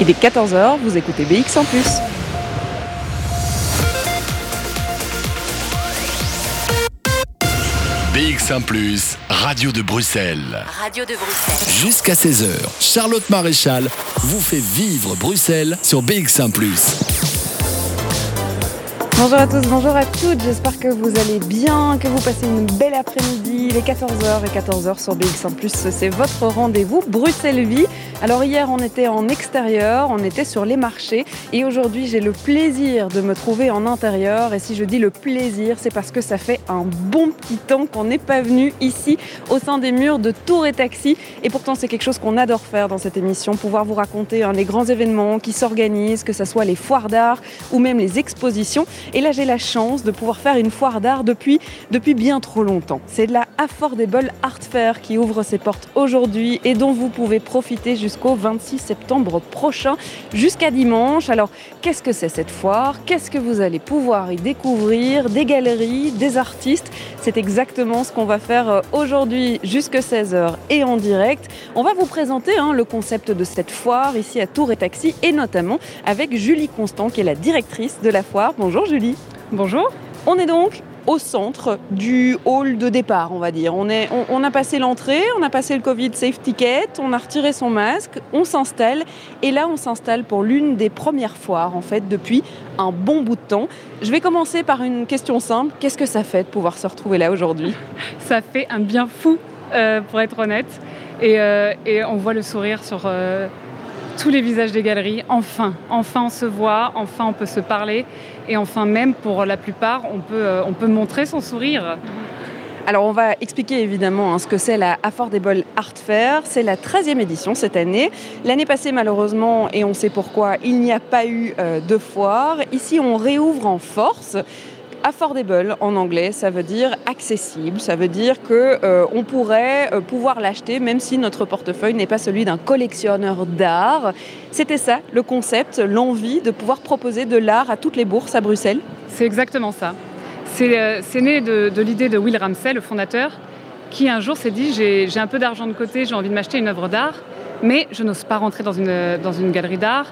Il est 14h, vous écoutez BX en plus. BX1 ⁇ Radio de Bruxelles. Radio de Bruxelles. Jusqu'à 16h, Charlotte Maréchal vous fait vivre Bruxelles sur BX1 ⁇ Bonjour à tous, bonjour à toutes, j'espère que vous allez bien, que vous passez une belle après-midi. Il est 14h et 14h sur BX1+, c'est votre rendez-vous Bruxelles-Vie. Alors hier on était en extérieur, on était sur les marchés et aujourd'hui j'ai le plaisir de me trouver en intérieur et si je dis le plaisir c'est parce que ça fait un bon petit temps qu'on n'est pas venu ici au sein des murs de Tour et Taxi et pourtant c'est quelque chose qu'on adore faire dans cette émission, pouvoir vous raconter un des grands événements qui s'organisent, que ce soit les foires d'art ou même les expositions. Et là, j'ai la chance de pouvoir faire une foire d'art depuis, bien trop longtemps. C'est la Affordable Art Fair qui ouvre ses portes aujourd'hui et dont vous pouvez profiter jusqu'au 26 septembre prochain, jusqu'à dimanche. Alors, qu'est-ce que c'est cette foire? Qu'est-ce que vous allez pouvoir y découvrir? Des galeries, des artistes? C'est exactement ce qu'on va faire euh, aujourd'hui jusqu'à 16h et en direct. On va vous présenter hein, le concept de cette foire ici à Tour et Taxi et notamment avec Julie Constant qui est la directrice de la foire. Bonjour. Bonjour. On est donc au centre du hall de départ, on va dire. On, est, on, a passé l'entrée, on a passé le Covid Safe Ticket, on a retiré son masque, on s'installe. Et là, on s'installe pour l'une des premières foires, en fait, depuis un bon bout de temps. Je vais commencer par une question simple. Qu'est-ce que ça fait de pouvoir se retrouver là aujourd'hui? Ça fait un bien fou, euh, pour être honnête. Et, euh, on voit le sourire sur... Euh, tous les visages des galeries. Enfin, enfin on se voit, enfin on peut se parler et enfin même pour la plupart on peut, euh, on peut montrer son sourire. Alors on va expliquer évidemment hein, ce que c'est la Affordable Art Fair. C'est la 13e édition cette année. L'année passée malheureusement, et on sait pourquoi, il n'y a pas eu euh, de foire. Ici on réouvre en force. Affordable en anglais, ça veut dire accessible, ça veut dire que euh, on pourrait euh, pouvoir l'acheter même si notre portefeuille n'est pas celui d'un collectionneur d'art. C'était ça le concept, l'envie de pouvoir proposer de l'art à toutes les bourses à Bruxelles? C'est exactement ça. C'est euh, né de, l'idée de Will Ramsey, le fondateur, qui un jour s'est dit j'ai un peu d'argent de côté, j'ai envie de m'acheter une œuvre d'art, mais je n'ose pas rentrer dans une, dans une galerie d'art,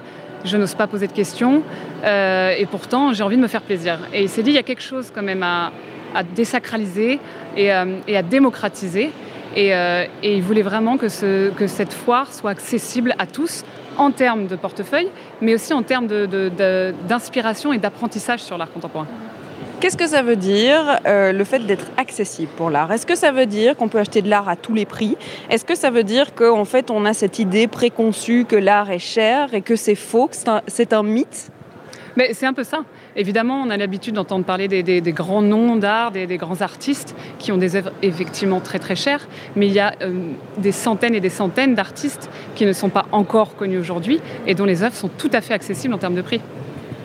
je n'ose pas poser de questions, euh, et pourtant j'ai envie de me faire plaisir. Et il s'est dit, il y a quelque chose quand même à, désacraliser et, euh, à démocratiser. Euh, et, il voulait vraiment que, cette foire soit accessible à tous en termes de portefeuille, mais aussi en termes d'inspiration et d'apprentissage sur l'art contemporain. Qu'est-ce que ça veut dire euh, le fait d'être accessible pour l'art? Est-ce que ça veut dire qu'on peut acheter de l'art à tous les prix? Est-ce que ça veut dire qu'en fait on a cette idée préconçue que l'art est cher et que c'est faux, que c'est un, mythe? Mais c'est un peu ça. Évidemment, on a l'habitude d'entendre parler des, grands noms d'art, des, grands artistes qui ont des œuvres effectivement très très chères, mais il y a euh, des centaines et des centaines d'artistes qui ne sont pas encore connus aujourd'hui et dont les œuvres sont tout à fait accessibles en termes de prix.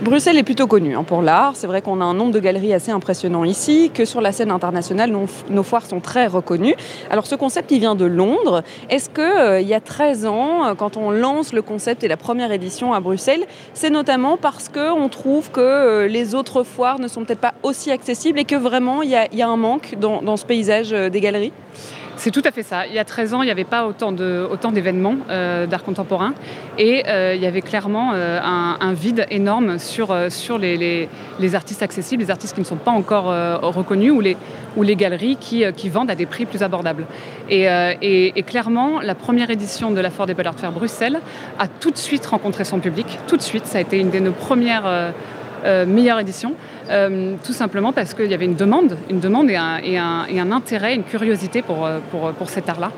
Bruxelles est plutôt connue hein, pour l'art. C'est vrai qu'on a un nombre de galeries assez impressionnant ici, que sur la scène internationale, nos, foires sont très reconnues. Alors ce concept, il vient de Londres. Est-ce qu'il euh, y a 13 ans, euh, quand on lance le concept et la première édition à Bruxelles, c'est notamment parce qu'on trouve que euh, les autres foires ne sont peut-être pas aussi accessibles et que vraiment il y, a, un manque dans ce paysage des galeries? C'est tout à fait ça. Il y a 13 ans, il n'y avait pas autant, d'événements euh, d'art contemporain et euh, il y avait clairement euh, un, vide énorme sur, les, artistes accessibles, les artistes qui ne sont pas encore reconnus ou les, galeries qui, vendent à des prix plus abordables. Et, clairement, la première édition de la Ford Art Fair Bruxelles a tout de suite rencontré son public. Tout de suite, ça a été une de nos premières meilleures éditions. Euh, tout simplement parce qu'il y avait une demande, une demande et un, intérêt, une curiosité pour, euh, pour, pour cet art-là.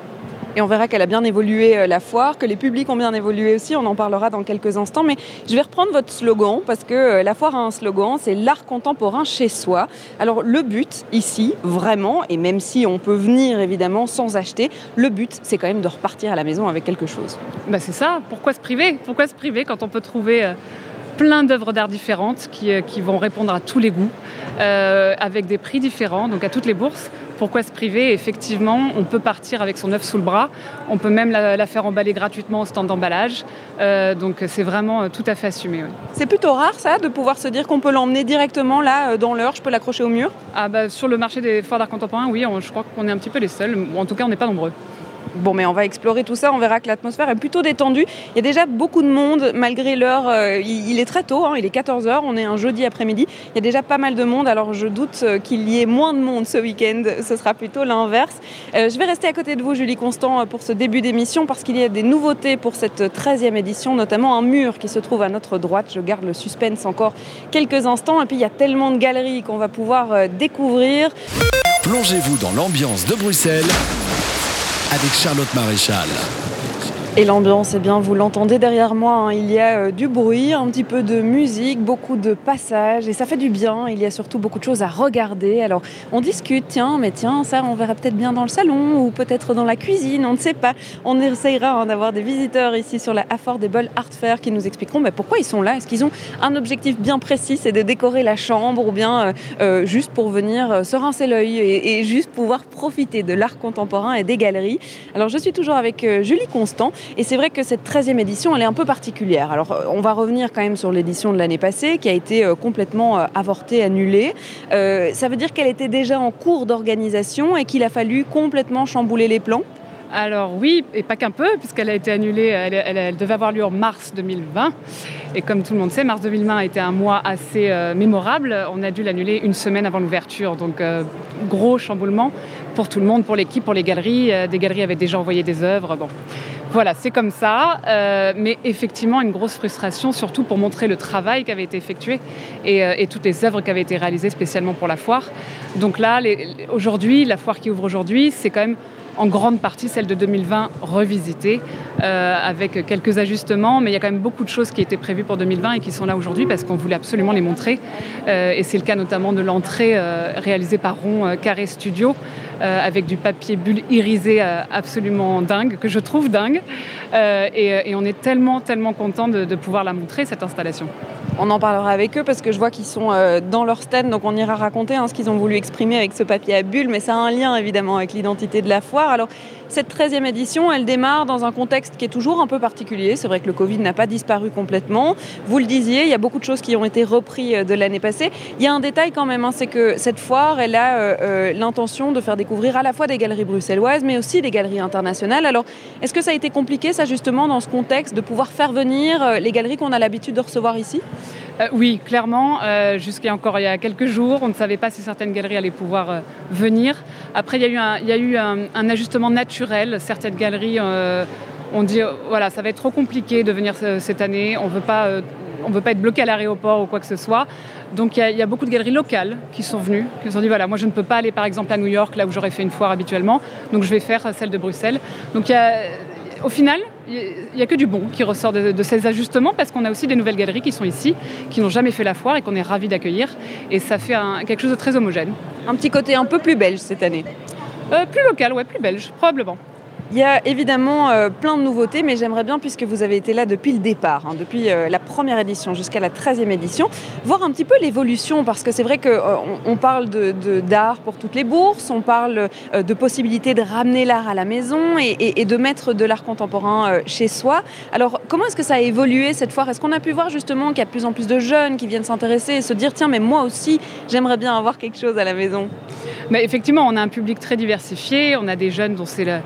Et on verra qu'elle a bien évolué euh, la foire, que les publics ont bien évolué aussi, on en parlera dans quelques instants. Mais je vais reprendre votre slogan parce que la foire a un slogan, c'est l'art contemporain chez soi. Alors le but ici, vraiment, et même si on peut venir évidemment sans acheter, le but c'est quand même de repartir à la maison avec quelque chose. Bah c'est ça, pourquoi se priver? Pourquoi se priver quand on peut trouver plein d'œuvres d'art différentes qui, euh, qui, vont répondre à tous les goûts, euh, avec des prix différents, donc à toutes les bourses. Pourquoi se priver? Effectivement, on peut partir avec son œuvre sous le bras, on peut même la, faire emballer gratuitement au stand d'emballage, euh, donc c'est vraiment tout à fait assumé. C'est plutôt rare ça, de pouvoir se dire qu'on peut l'emmener directement là dans l'heure, je peux l'accrocher au mur? Ah bah, Sur le marché des foires d'art contemporain, oui, je crois qu'on est un petit peu les seuls, en tout cas on n'est pas nombreux. Bon, mais on va explorer tout ça. On verra que l'atmosphère est plutôt détendue. Il y a déjà beaucoup de monde, malgré l'heure. Euh, il, est très tôt, hein, il est 14h. On est un jeudi après-midi. Il y a déjà pas mal de monde. Alors, je doute euh, qu'il y ait moins de monde ce week-end. Ce sera plutôt l'inverse. Euh, je vais rester à côté de vous, Julie Constant, pour ce début d'émission, parce qu'il y a des nouveautés pour cette 13e édition, notamment un mur qui se trouve à notre droite. Je garde le suspense encore quelques instants. Et puis, il y a tellement de galeries qu'on va pouvoir découvrir. Plongez-vous dans l'ambiance de Bruxelles avec Charlotte Maréchal. Et l'ambiance, eh bien, vous l'entendez derrière moi, hein. il y a euh, du bruit, un petit peu de musique, beaucoup de passages, et ça fait du bien. Il y a surtout beaucoup de choses à regarder. Alors, on discute, tiens, mais tiens, ça, on verra peut-être bien dans le salon, ou peut-être dans la cuisine, on ne sait pas. On essayera d'avoir des visiteurs ici sur la Affordable Art Fair qui nous expliqueront pourquoi ils sont là? Est-ce qu'ils ont un objectif bien précis, c'est de décorer la chambre, ou bien euh, euh, juste pour venir se rincer l'œil et, juste pouvoir profiter de l'art contemporain et des galeries? Alors, je suis toujours avec Julie Constant. Et c'est vrai que cette 13e édition, elle est un peu particulière. Alors, euh, on va revenir quand même sur l'édition de l'année passée, qui a été euh, complètement euh, avortée, annulée. ça veut dire qu'elle était déjà en cours d'organisation et qu'il a fallu complètement chambouler les plans? Alors oui, et pas qu'un peu, puisqu'elle a été annulée, elle, devait avoir lieu en mars 2020. Et comme tout le monde sait, mars 2020 a été un mois assez mémorable. On a dû l'annuler une semaine avant l'ouverture. Donc gros chamboulement pour tout le monde, pour l'équipe, pour les galeries. des galeries avaient déjà envoyé des œuvres. Voilà, c'est comme ça, euh, mais effectivement une grosse frustration, surtout pour montrer le travail qui avait été effectué et, euh, toutes les œuvres qui avaient été réalisées spécialement pour la foire. Donc là, aujourd'hui, la foire qui ouvre aujourd'hui, c'est quand même en grande partie celle de 2020 revisitée, euh, avec quelques ajustements, mais il y a quand même beaucoup de choses qui étaient prévues pour 2020 et qui sont là aujourd'hui parce qu'on voulait absolument les montrer. et c'est le cas notamment de l'entrée réalisée par Ron Carré Studio, euh, avec du papier bulle irisé euh, absolument dingue, que je trouve dingue. Euh, et, on est tellement, tellement content de, pouvoir la montrer, cette installation. On en parlera avec eux parce que je vois qu'ils sont dans leur stand, donc on ira raconter hein, ce qu'ils ont voulu exprimer avec ce papier à bulles, mais ça a un lien évidemment avec l'identité de la foire. Cette 13e édition, elle démarre dans un contexte qui est toujours un peu particulier. C'est vrai que le Covid n'a pas disparu complètement. Vous le disiez, il y a beaucoup de choses qui ont été reprises euh, de l'année passée. Il y a un détail quand même, hein, c'est que cette foire, elle a euh, euh, l'intention de faire découvrir à la fois des galeries bruxelloises, mais aussi des galeries internationales. Alors, est-ce que ça a été compliqué, ça justement, dans ce contexte, de pouvoir faire venir les galeries qu'on a l'habitude de recevoir ici? Oui, clairement. Jusqu'à encore il y a quelques jours, on ne savait pas si certaines galeries allaient pouvoir venir. Après, il y a eu un, il y a ajustement naturel Certaines galeries euh, ont dit voilà, ça va être trop compliqué de venir cette année, on ne veut pas euh, veut pas être bloqué à l'aéroport ou quoi que ce soit. Donc il y, a beaucoup de galeries locales qui sont venues, qui se sont dit voilà, moi je ne peux pas aller par exemple à New York, là où j'aurais fait une foire habituellement, donc je vais faire celle de Bruxelles. Donc y a, au final, il n'y a que du bon qui ressort de, ces ajustements parce qu'on a aussi des nouvelles galeries qui sont ici, qui n'ont jamais fait la foire et qu'on est ravis d'accueillir. Et ça fait quelque chose de très homogène. Un petit côté un peu plus belge cette année. Euh, plus local, ouais, plus belge, probablement. Il y a évidemment euh, plein de nouveautés, mais j'aimerais bien, puisque vous avez été là depuis le départ, hein, depuis euh, la première édition jusqu'à la 13e édition, voir un petit peu l'évolution, parce que c'est vrai qu'on on parle d'art pour toutes les bourses, on parle de possibilité de ramener l'art à la maison et, de mettre de l'art contemporain chez soi. Alors, comment est-ce que ça a évolué cette fois Est-ce qu'on a pu voir justement qu'il y a de plus en plus de jeunes qui viennent s'intéresser et se dire, tiens, mais moi aussi, j'aimerais bien avoir quelque chose à la maison? Mais Effectivement, on a un public très diversifié, on a des jeunes dont c'est la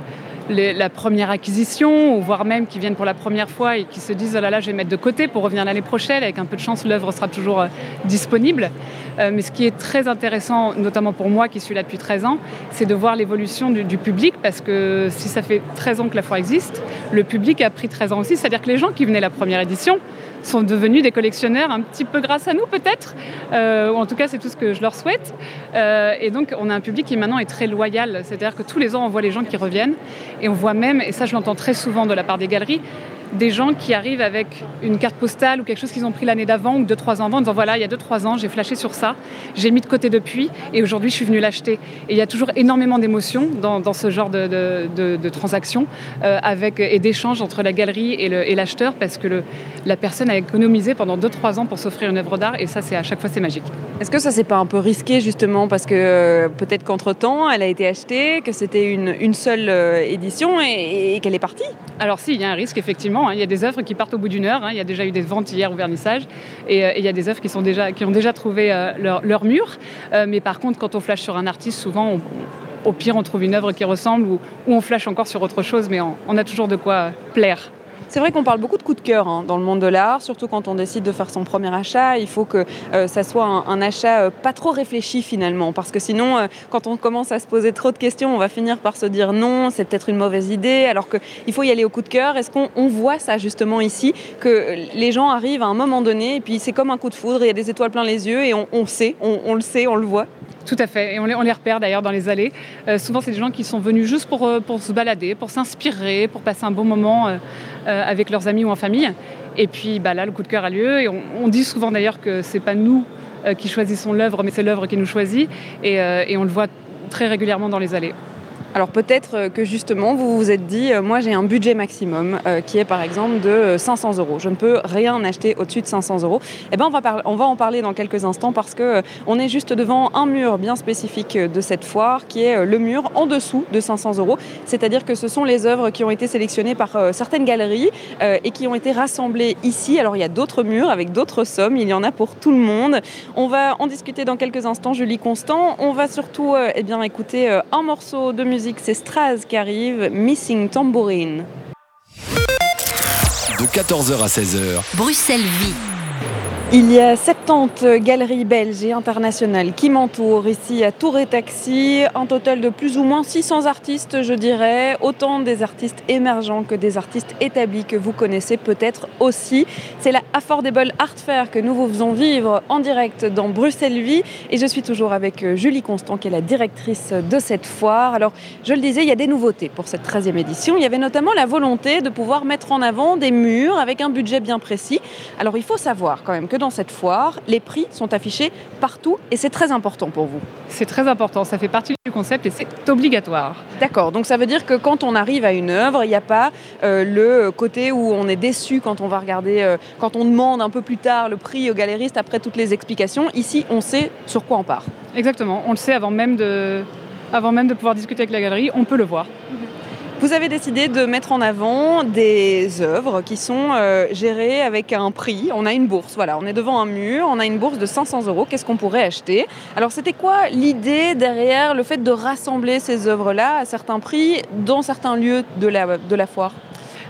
première acquisition, ou voire même qui viennent pour la première fois et qui se disent oh là là, je vais mettre de côté pour revenir l'année prochaine. Avec un peu de chance, l'œuvre sera toujours euh, disponible. Euh, mais ce qui est très intéressant, notamment pour moi qui suis là depuis 13 ans, c'est de voir l'évolution du, du, public parce que si ça fait 13 ans que la foire existe, le public a pris 13 ans aussi. C'est-à-dire que les gens qui venaient la première édition, sont devenus des collectionneurs un petit peu grâce à nous peut-être, euh, ou en tout cas c'est tout ce que je leur souhaite. Euh, et donc on a un public qui maintenant est très loyal, c'est-à-dire que tous les ans on voit les gens qui reviennent, et on voit même, et ça je l'entends très souvent de la part des galeries, des gens qui arrivent avec une carte postale ou quelque chose qu'ils ont pris l'année d'avant ou deux, trois ans avant en disant voilà, il y a deux, trois ans, j'ai flashé sur ça, j'ai mis de côté depuis et aujourd'hui je suis venu l'acheter. Et il y a toujours énormément d'émotions dans, ce genre de, de, transactions euh, avec, et d'échanges entre la galerie et l'acheteur parce que le, la personne a économisé pendant deux, trois ans pour s'offrir une œuvre d'art et ça, c'est à chaque fois, c'est magique. Est-ce que ça, c'est pas un peu risqué justement parce que euh, peut-être qu'entre-temps, elle a été achetée, que c'était une, une, seule euh, édition et qu'elle est partie? Alors si, il y a un risque effectivement Hein. il y a des œuvres qui partent au bout d'une heure. Hein. il y a déjà eu des ventes hier au vernissage. Et, euh, il y a des œuvres qui, ont déjà trouvé euh, leur, mur. Euh, mais par contre, quand on flash sur un artiste, souvent, au pire, on trouve une œuvre qui ressemble ou, on flash encore sur autre chose, mais on a toujours de quoi plaire. C'est vrai qu'on parle beaucoup de coup de cœur hein, dans le monde de l'art, surtout quand on décide de faire son premier achat. Il faut que euh, ça soit un, achat euh, pas trop réfléchi finalement, parce que sinon, euh, quand on commence à se poser trop de questions, on va finir par se dire non, c'est peut-être une mauvaise idée, alors qu'il faut y aller au coup de cœur. Est-ce qu'on voit ça justement ici, que les gens arrivent à un moment donné, et puis c'est comme un coup de foudre, il y a des étoiles plein les yeux, et on, sait, on le sait, on le voit? Tout à fait, et on les, repère d'ailleurs dans les allées. Euh, souvent, c'est des gens qui sont venus juste pour, euh, pour se balader, pour s'inspirer, pour passer un bon moment euh, avec leurs amis ou en famille. Et puis bah, là, le coup de cœur a lieu, et on, dit souvent d'ailleurs que c'est pas nous qui choisissons l'œuvre, mais c'est l'œuvre qui nous choisit, et on le voit très régulièrement dans les allées. Alors peut-être euh, que justement vous vous êtes dit, euh, moi j'ai un budget maximum euh, qui est par exemple de 500 euros. Je ne peux rien acheter au-dessus de 500 euros. Eh on va, on va en parler dans quelques instants parce que on est juste devant un mur bien spécifique de cette foire qui est le mur en dessous de 500 euros. C'est-à-dire que ce sont les œuvres qui ont été sélectionnées par certaines galeries et qui ont été rassemblées ici. Alors il y a d'autres murs avec d'autres sommes. Il y en a pour tout le monde. On va en discuter dans quelques instants, Julie Constant. On va surtout eh bien écouter un morceau de musique c'est Straz qui arrive, Missing Tambourine. De 14h à 16h. Bruxelles vit. Il y a 70 galeries belges et internationales qui m'entourent ici à Tour et Taxi. Un total de plus ou moins 600 artistes, je dirais. Autant des artistes émergents que des artistes établis que vous connaissez peut-être aussi. C'est la Affordable Art Fair que nous vous faisons vivre en direct dans Bruxelles Vie. Et je suis toujours avec euh, Julie Constant, qui est la directrice de cette foire. Alors, je le disais, il y a des nouveautés pour cette 13e édition. Il y avait notamment la volonté de pouvoir mettre en avant des murs avec un budget bien précis. Alors, il faut savoir quand même que dans cette foire, les prix sont affichés partout et c'est très important pour vous. C'est très important, ça fait partie du concept et c'est obligatoire. D'accord, donc ça veut dire que quand on arrive à une œuvre, il n'y a pas euh, le côté où on est déçu quand on va regarder, euh, quand on demande un peu plus tard le prix au galériste après toutes les explications. Ici, on sait sur quoi on part. Exactement, on le sait avant même de, avant même de pouvoir discuter avec la galerie, on peut le voir. Vous avez décidé de mettre en avant des œuvres qui sont euh, gérées avec un prix. On a une bourse, voilà, on est devant un mur, on a une bourse de 500 euros. Qu'est-ce qu'on pourrait acheter? Alors, c'était quoi l'idée derrière le fait de rassembler ces œuvres-là à certains prix dans certains lieux de la, de la foire?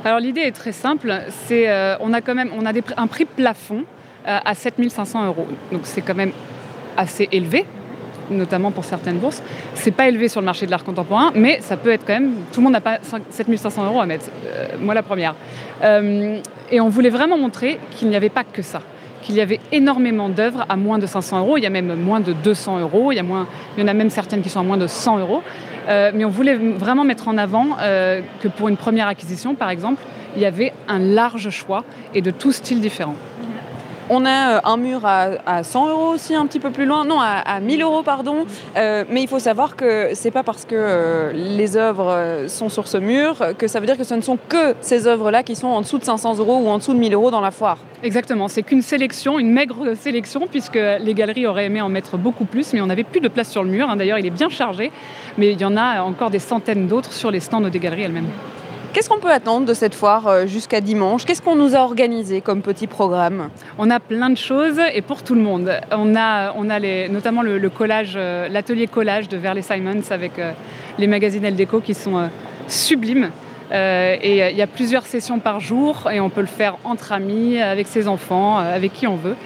Alors, l'idée est très simple. C'est, euh, on a quand même, on a un prix plafond euh, à 7500 euros. Donc, c'est quand même assez élevé notamment pour certaines bourses. C'est pas élevé sur le marché de l'art contemporain, mais ça peut être quand même. Tout le monde n'a pas 7500 euros à mettre. Euh, moi, la première. Euh, et on voulait vraiment montrer qu'il n'y avait pas que ça qu'il y avait énormément d'œuvres à moins de 500 euros. Il y a même moins de 200 euros. Il y, en a même certaines qui sont à moins de 100 euros. Euh, mais on voulait vraiment mettre en avant que pour une première acquisition, par exemple, il y avait un large choix et de tous styles différents. On a euh, un mur à, 100 euros aussi, un petit peu plus loin. Non, à, 1000 euros, pardon. Euh, mais il faut savoir que c'est pas parce que euh, les œuvres sont sur ce mur que ça veut dire que ce ne sont que ces œuvres-là qui sont en dessous de 500 euros ou en dessous de 1000 euros dans la foire. Exactement. C'est qu'une sélection, une maigre sélection, puisque les galeries auraient aimé en mettre beaucoup plus, mais on n'avait plus de place sur le mur. Hein. D'ailleurs, il est bien chargé. Mais il y en a encore des centaines d'autres sur les stands des galeries elles-mêmes. Qu'est-ce qu'on peut attendre de cette foire euh, jusqu'à dimanche? Qu'est-ce qu'on nous a organisé comme petit programme? On a plein de choses et pour tout le monde. On a, on a les, notamment le, collage, euh, l'atelier collage de Verley Simons avec euh, les magazines El Deco qui sont sublimes. et il y a plusieurs sessions par jour et on peut le faire entre amis, avec ses enfants, avec qui on veut.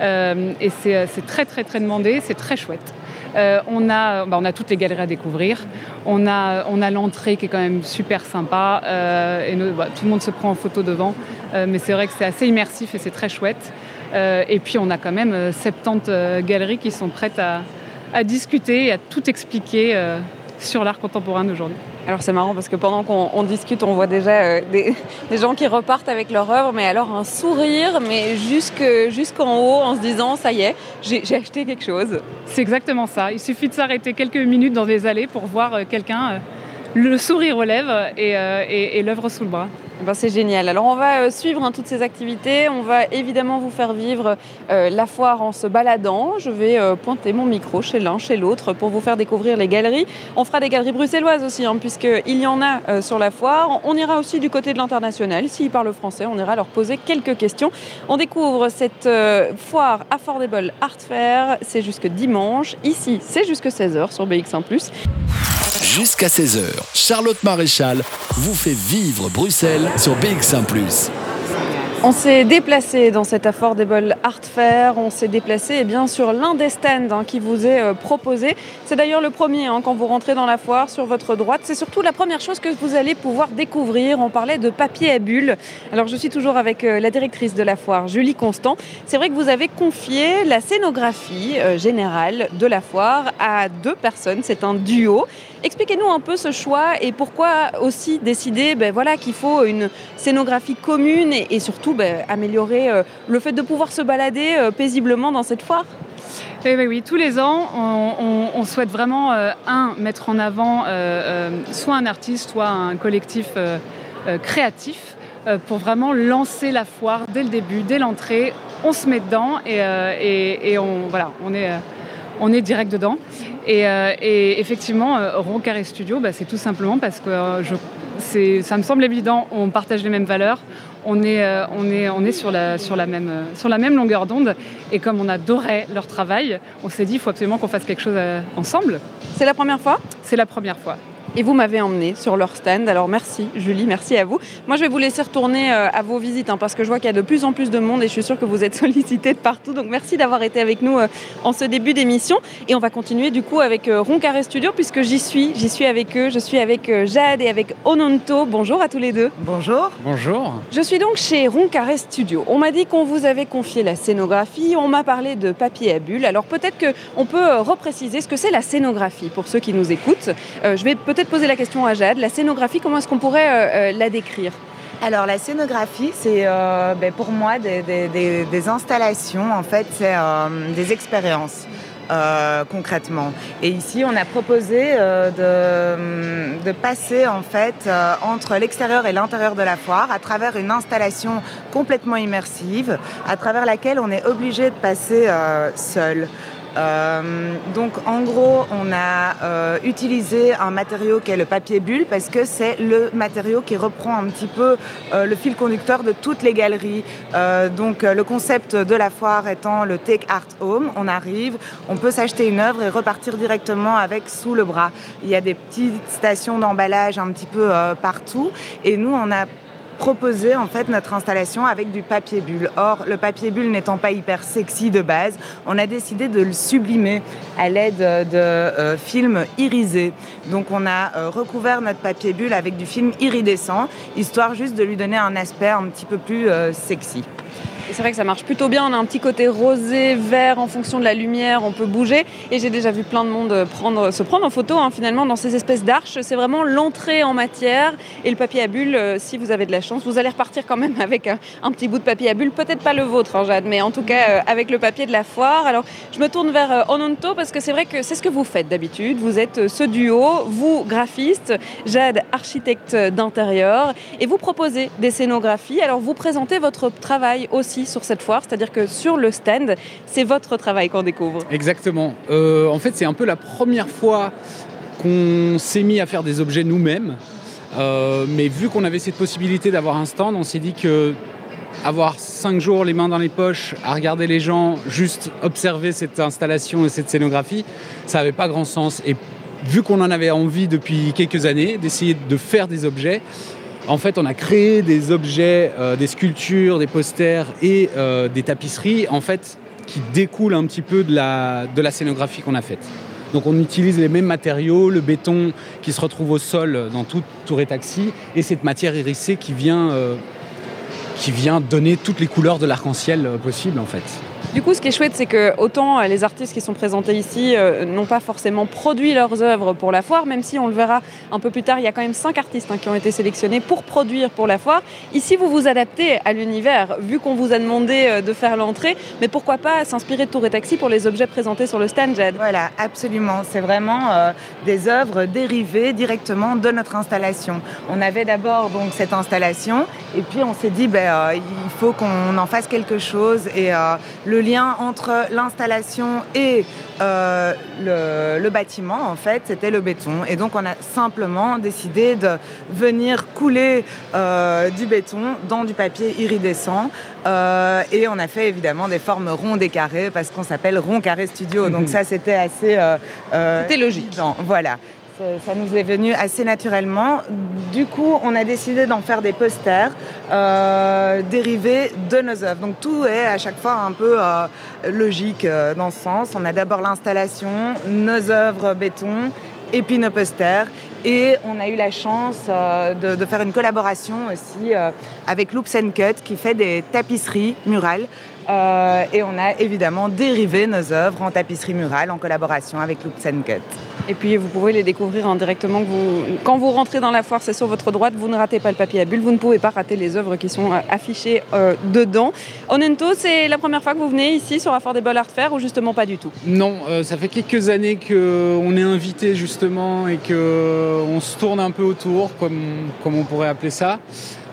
et c'est très très très demandé, c'est très chouette. Euh, on, a, bah, on a toutes les galeries à découvrir. On a, l'entrée qui est quand même super sympa. Euh, et bah, tout le monde se prend en photo devant. Euh, mais c'est vrai que c'est assez immersif et c'est très chouette. et puis on a quand même 70 galeries qui sont prêtes à, à discuter et à tout expliquer sur l'art contemporain d'aujourd'hui. Alors c'est marrant parce que pendant qu'on discute, on voit déjà euh, des, gens qui repartent avec leur œuvre, mais alors un sourire, mais jusqu'en haut en se disant ça y est, j'ai acheté quelque chose. C'est exactement ça. Il suffit de s'arrêter quelques minutes dans des allées pour voir euh, quelqu'un euh, le sourire aux lèvres et l'œuvre sous le bras. Eh ben, c'est génial. Alors on va euh, suivre hein, toutes ces activités. On va évidemment vous faire vivre euh, la foire en se baladant. Je vais euh, pointer mon micro chez l'un, chez l'autre pour vous faire découvrir les galeries. On fera des galeries bruxelloises aussi, hein, puisqu'il y en a sur la foire. On ira aussi du côté de l'international. S'ils parlent français, on ira leur poser quelques questions. On découvre cette foire Affordable Art Fair. C'est jusque dimanche. Ici, c'est jusque 16h sur BX1 ⁇ Jusqu'à 16h, Charlotte Maréchal vous fait vivre Bruxelles sur BX1 ⁇ on s'est déplacé dans cet Affordable Art Fair, on s'est déplacé eh bien, sur l'un des stands hein, qui vous est euh, proposé. C'est d'ailleurs le premier hein, quand vous rentrez dans la foire sur votre droite. C'est surtout la première chose que vous allez pouvoir découvrir. On parlait de papier à bulles. Alors je suis toujours avec euh, la directrice de la foire, Julie Constant. C'est vrai que vous avez confié la scénographie euh, générale de la foire à deux personnes. C'est un duo. Expliquez-nous un peu ce choix et pourquoi aussi décider ben, voilà, qu'il faut une scénographie commune et, surtout ben, améliorer euh, le fait de pouvoir se balader euh, paisiblement dans cette foire eh ben oui, tous les ans, on, souhaite vraiment, euh, un, mettre en avant soit un artiste, soit un collectif créatif pour vraiment lancer la foire dès le début, dès l'entrée. On se met dedans et, et on, voilà, on est direct dedans. Et, euh, effectivement, Ron Carré Studio, bah, c'est tout simplement parce que ça me semble évident, on partage les mêmes valeurs, on est, on est, on est sur, la, sur, la même, sur la même longueur d'onde. Et comme on adorait leur travail, on s'est dit qu'il faut absolument qu'on fasse quelque chose ensemble. C'est la première fois? C'est la première fois et vous m'avez emmené sur leur stand. Alors merci Julie, merci à vous. Moi je vais vous laisser retourner euh, à vos visites hein, parce que je vois qu'il y a de plus en plus de monde et je suis sûre que vous êtes sollicités de partout. Donc merci d'avoir été avec nous euh, en ce début d'émission. Et on va continuer du coup avec euh, Roncaré Studio puisque j'y suis, j'y suis avec eux. Je suis avec Jade et avec Ononto. Bonjour à tous les deux. Bonjour. Bonjour. Je suis donc chez Roncaré Studio. On m'a dit qu'on vous avait confié la scénographie, on m'a parlé de papier à bulles. Alors peut-être qu'on peut repréciser ce que c'est la scénographie pour ceux qui nous écoutent. je vais peut-être poser la question à Jade. La scénographie, comment est-ce qu'on pourrait euh, euh, la décrire? Alors la scénographie, c'est euh, ben, pour moi des, installations, en fait, c'est des expériences. concrètement. Et ici, on a proposé de, de, passer en fait entre l'extérieur et l'intérieur de la foire à travers une installation complètement immersive, à travers laquelle on est obligé de passer seul. Euh, donc en gros, on a euh, utilisé un matériau qui est le papier bulle parce que c'est le matériau qui reprend un petit peu euh, le fil conducteur de toutes les galeries. donc le concept de la foire étant le Take Art Home, on arrive, on peut s'acheter une œuvre et repartir directement avec sous le bras. Il y a des petites stations d'emballage un petit peu partout et nous on a proposer en fait notre installation avec du papier bulle. Or, le papier bulle n'étant pas hyper sexy de base, on a décidé de le sublimer à l'aide de euh, films irisés. Donc, on a euh, recouvert notre papier bulle avec du film iridescent, histoire juste de lui donner un aspect un petit peu plus euh, sexy c'est vrai que ça marche plutôt bien. On a un petit côté rosé, vert en fonction de la lumière. On peut bouger. Et j'ai déjà vu plein de monde prendre, se prendre en photo hein, finalement dans ces espèces d'arches. C'est vraiment l'entrée en matière. Et le papier à bulles, euh, si vous avez de la chance, vous allez repartir quand même avec un, petit bout de papier à bulles. Peut-être pas le vôtre, hein, Jade, mais en tout cas euh, avec le papier de la foire. Alors je me tourne vers euh, Ononto parce que c'est vrai que c'est ce que vous faites d'habitude. Vous êtes ce duo, vous graphiste, Jade architecte d'intérieur. Et vous proposez des scénographies. Alors vous présentez votre travail aussi sur cette foire, c'est-à-dire que sur le stand, c'est votre travail qu'on découvre. Exactement. Euh, en fait, c'est un peu la première fois qu'on s'est mis à faire des objets nous-mêmes. Euh, mais vu qu'on avait cette possibilité d'avoir un stand, on s'est dit que avoir cinq jours les mains dans les poches à regarder les gens, juste observer cette installation et cette scénographie, ça n'avait pas grand sens. Et vu qu'on en avait envie depuis quelques années d'essayer de faire des objets, en fait, on a créé des objets, euh, des sculptures, des posters et euh, des tapisseries, en fait, qui découlent un petit peu de la, de la scénographie qu'on a faite. Donc on utilise les mêmes matériaux, le béton qui se retrouve au sol dans toute tour et taxi, et cette matière hérissée qui vient, euh, qui vient donner toutes les couleurs de l'arc-en-ciel possible en fait. Du coup, ce qui est chouette, c'est que autant euh, les artistes qui sont présentés ici euh, n'ont pas forcément produit leurs œuvres pour la foire, même si on le verra un peu plus tard, il y a quand même cinq artistes hein, qui ont été sélectionnés pour produire pour la foire. Ici, vous vous adaptez à l'univers, vu qu'on vous a demandé euh, de faire l'entrée, mais pourquoi pas s'inspirer de Tour et Taxi pour les objets présentés sur le stand, Jed Voilà, absolument. C'est vraiment des œuvres dérivées directement de notre installation. On avait d'abord donc cette installation, et puis on s'est dit, ben, il faut qu'on en fasse quelque chose, et le lien entre l'installation et euh, le, bâtiment, en fait, c'était le béton. Et donc, on a simplement décidé de venir couler euh, du béton dans du papier iridescent. Euh, et on a fait évidemment des formes rondes et carrées parce qu'on s'appelle Rond Carré Studio. Donc, ça, c'était assez. c'était logique. Voilà. Ça nous est venu assez naturellement. Du coup, on a décidé d'en faire des posters euh, dérivés de nos œuvres. Donc tout est à chaque fois un peu euh, logique euh, dans ce sens. On a d'abord l'installation, nos œuvres béton, et puis nos posters. Et on a eu la chance de, de, faire une collaboration aussi avec Loops Cut qui fait des tapisseries murales. Euh, et on a évidemment dérivé nos œuvres en tapisserie murale en collaboration avec Loops Cut. Et puis vous pouvez les découvrir hein, directement. Vous, quand vous rentrez dans la foire, c'est sur votre droite. Vous ne ratez pas le papier à bulle. Vous ne pouvez pas rater les œuvres qui sont euh, affichées euh, dedans. Onento, c'est la première fois que vous venez ici sur Affordable Art Fair ou justement pas du tout? Non, euh, ça fait quelques années qu'on est invité justement et qu'on se tourne un peu autour, comme, comme on pourrait appeler ça.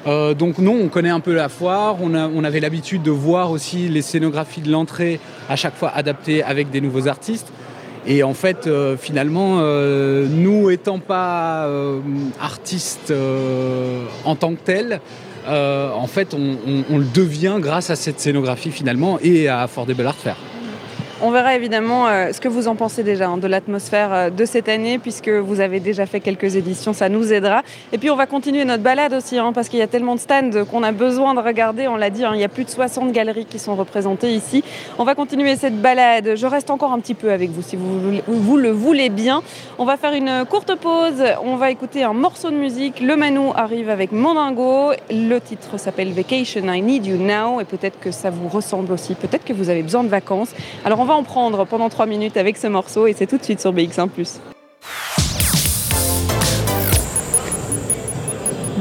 Euh, donc non, on connaît un peu la foire, on, avait l'habitude de voir aussi les scénographies de l'entrée à chaque fois adaptées avec des nouveaux artistes. Et en fait, euh, finalement, euh, nous étant pas artistes en tant que tels, en fait, on, le devient grâce à cette scénographie finalement et à Affordable Art Fair. On verra évidemment euh, ce que vous en pensez déjà hein, de l'atmosphère euh, de cette année, puisque vous avez déjà fait quelques éditions, ça nous aidera. Et puis on va continuer notre balade aussi, hein, parce qu'il y a tellement de stands qu'on a besoin de regarder. On l'a dit, hein, il y a plus de 60 galeries qui sont représentées ici. On va continuer cette balade. Je reste encore un petit peu avec vous, si vous, vous le voulez bien. On va faire une courte pause. On va écouter un morceau de musique. Le Manou arrive avec Mandingo. Le titre s'appelle Vacation, I Need You Now. Et peut-être que ça vous ressemble aussi. Peut-être que vous avez besoin de vacances. Alors va en prendre pendant 3 minutes avec ce morceau et c'est tout de suite sur BX1 ⁇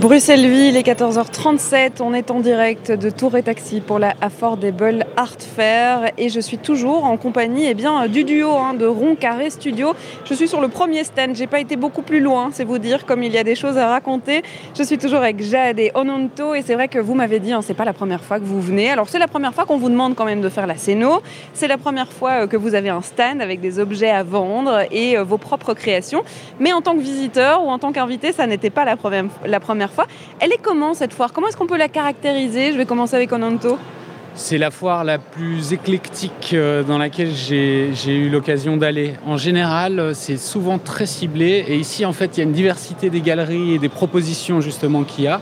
Bruxelles-Ville, il est 14h37, on est en direct de Tour et Taxi pour la Affordable Art Fair et je suis toujours en compagnie eh bien, du duo hein, de Rond Carré Studio. Je suis sur le premier stand, j'ai pas été beaucoup plus loin, c'est vous dire, comme il y a des choses à raconter. Je suis toujours avec Jade et Ononto et c'est vrai que vous m'avez dit, hein, c'est pas la première fois que vous venez. Alors c'est la première fois qu'on vous demande quand même de faire la scéno, c'est la première fois euh, que vous avez un stand avec des objets à vendre et euh, vos propres créations. Mais en tant que visiteur ou en tant qu'invité, ça n'était pas la première, la première fois. Elle est comment cette foire? Comment est-ce qu'on peut la caractériser? Je vais commencer avec Ononto. C'est la foire la plus éclectique euh, dans laquelle j'ai eu l'occasion d'aller. En général, c'est souvent très ciblé. Et ici, en fait, il y a une diversité des galeries et des propositions justement qu'il y a.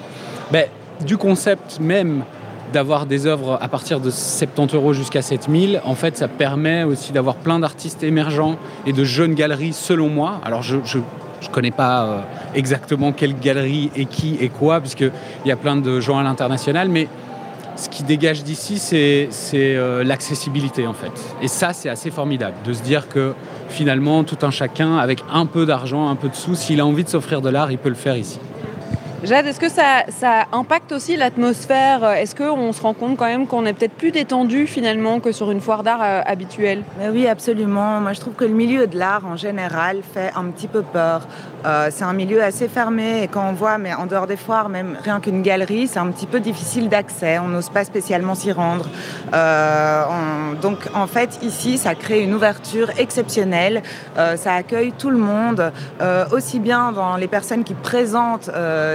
Ben, du concept même d'avoir des œuvres à partir de 70 euros jusqu'à 7000, en fait, ça permet aussi d'avoir plein d'artistes émergents et de jeunes galeries, selon moi. Alors, je, je je ne connais pas euh, exactement quelle galerie et qui et quoi, puisqu'il y a plein de gens à l'international, mais ce qui dégage d'ici, c'est euh, l'accessibilité en fait. Et ça, c'est assez formidable de se dire que finalement, tout un chacun, avec un peu d'argent, un peu de sous, s'il a envie de s'offrir de l'art, il peut le faire ici. Jade, est-ce que ça, impacte aussi l'atmosphère? Est-ce qu'on se rend compte quand même qu'on est peut-être plus détendu finalement que sur une foire d'art euh, habituelle? Mais Oui, absolument. Moi, je trouve que le milieu de l'art en général fait un petit peu peur. Euh, c'est un milieu assez fermé et quand on voit, mais en dehors des foires, même rien qu'une galerie, c'est un petit peu difficile d'accès. On n'ose pas spécialement s'y rendre. Euh, on... Donc, en fait, ici, ça crée une ouverture exceptionnelle. Ça accueille tout le monde, aussi bien dans les personnes qui présentent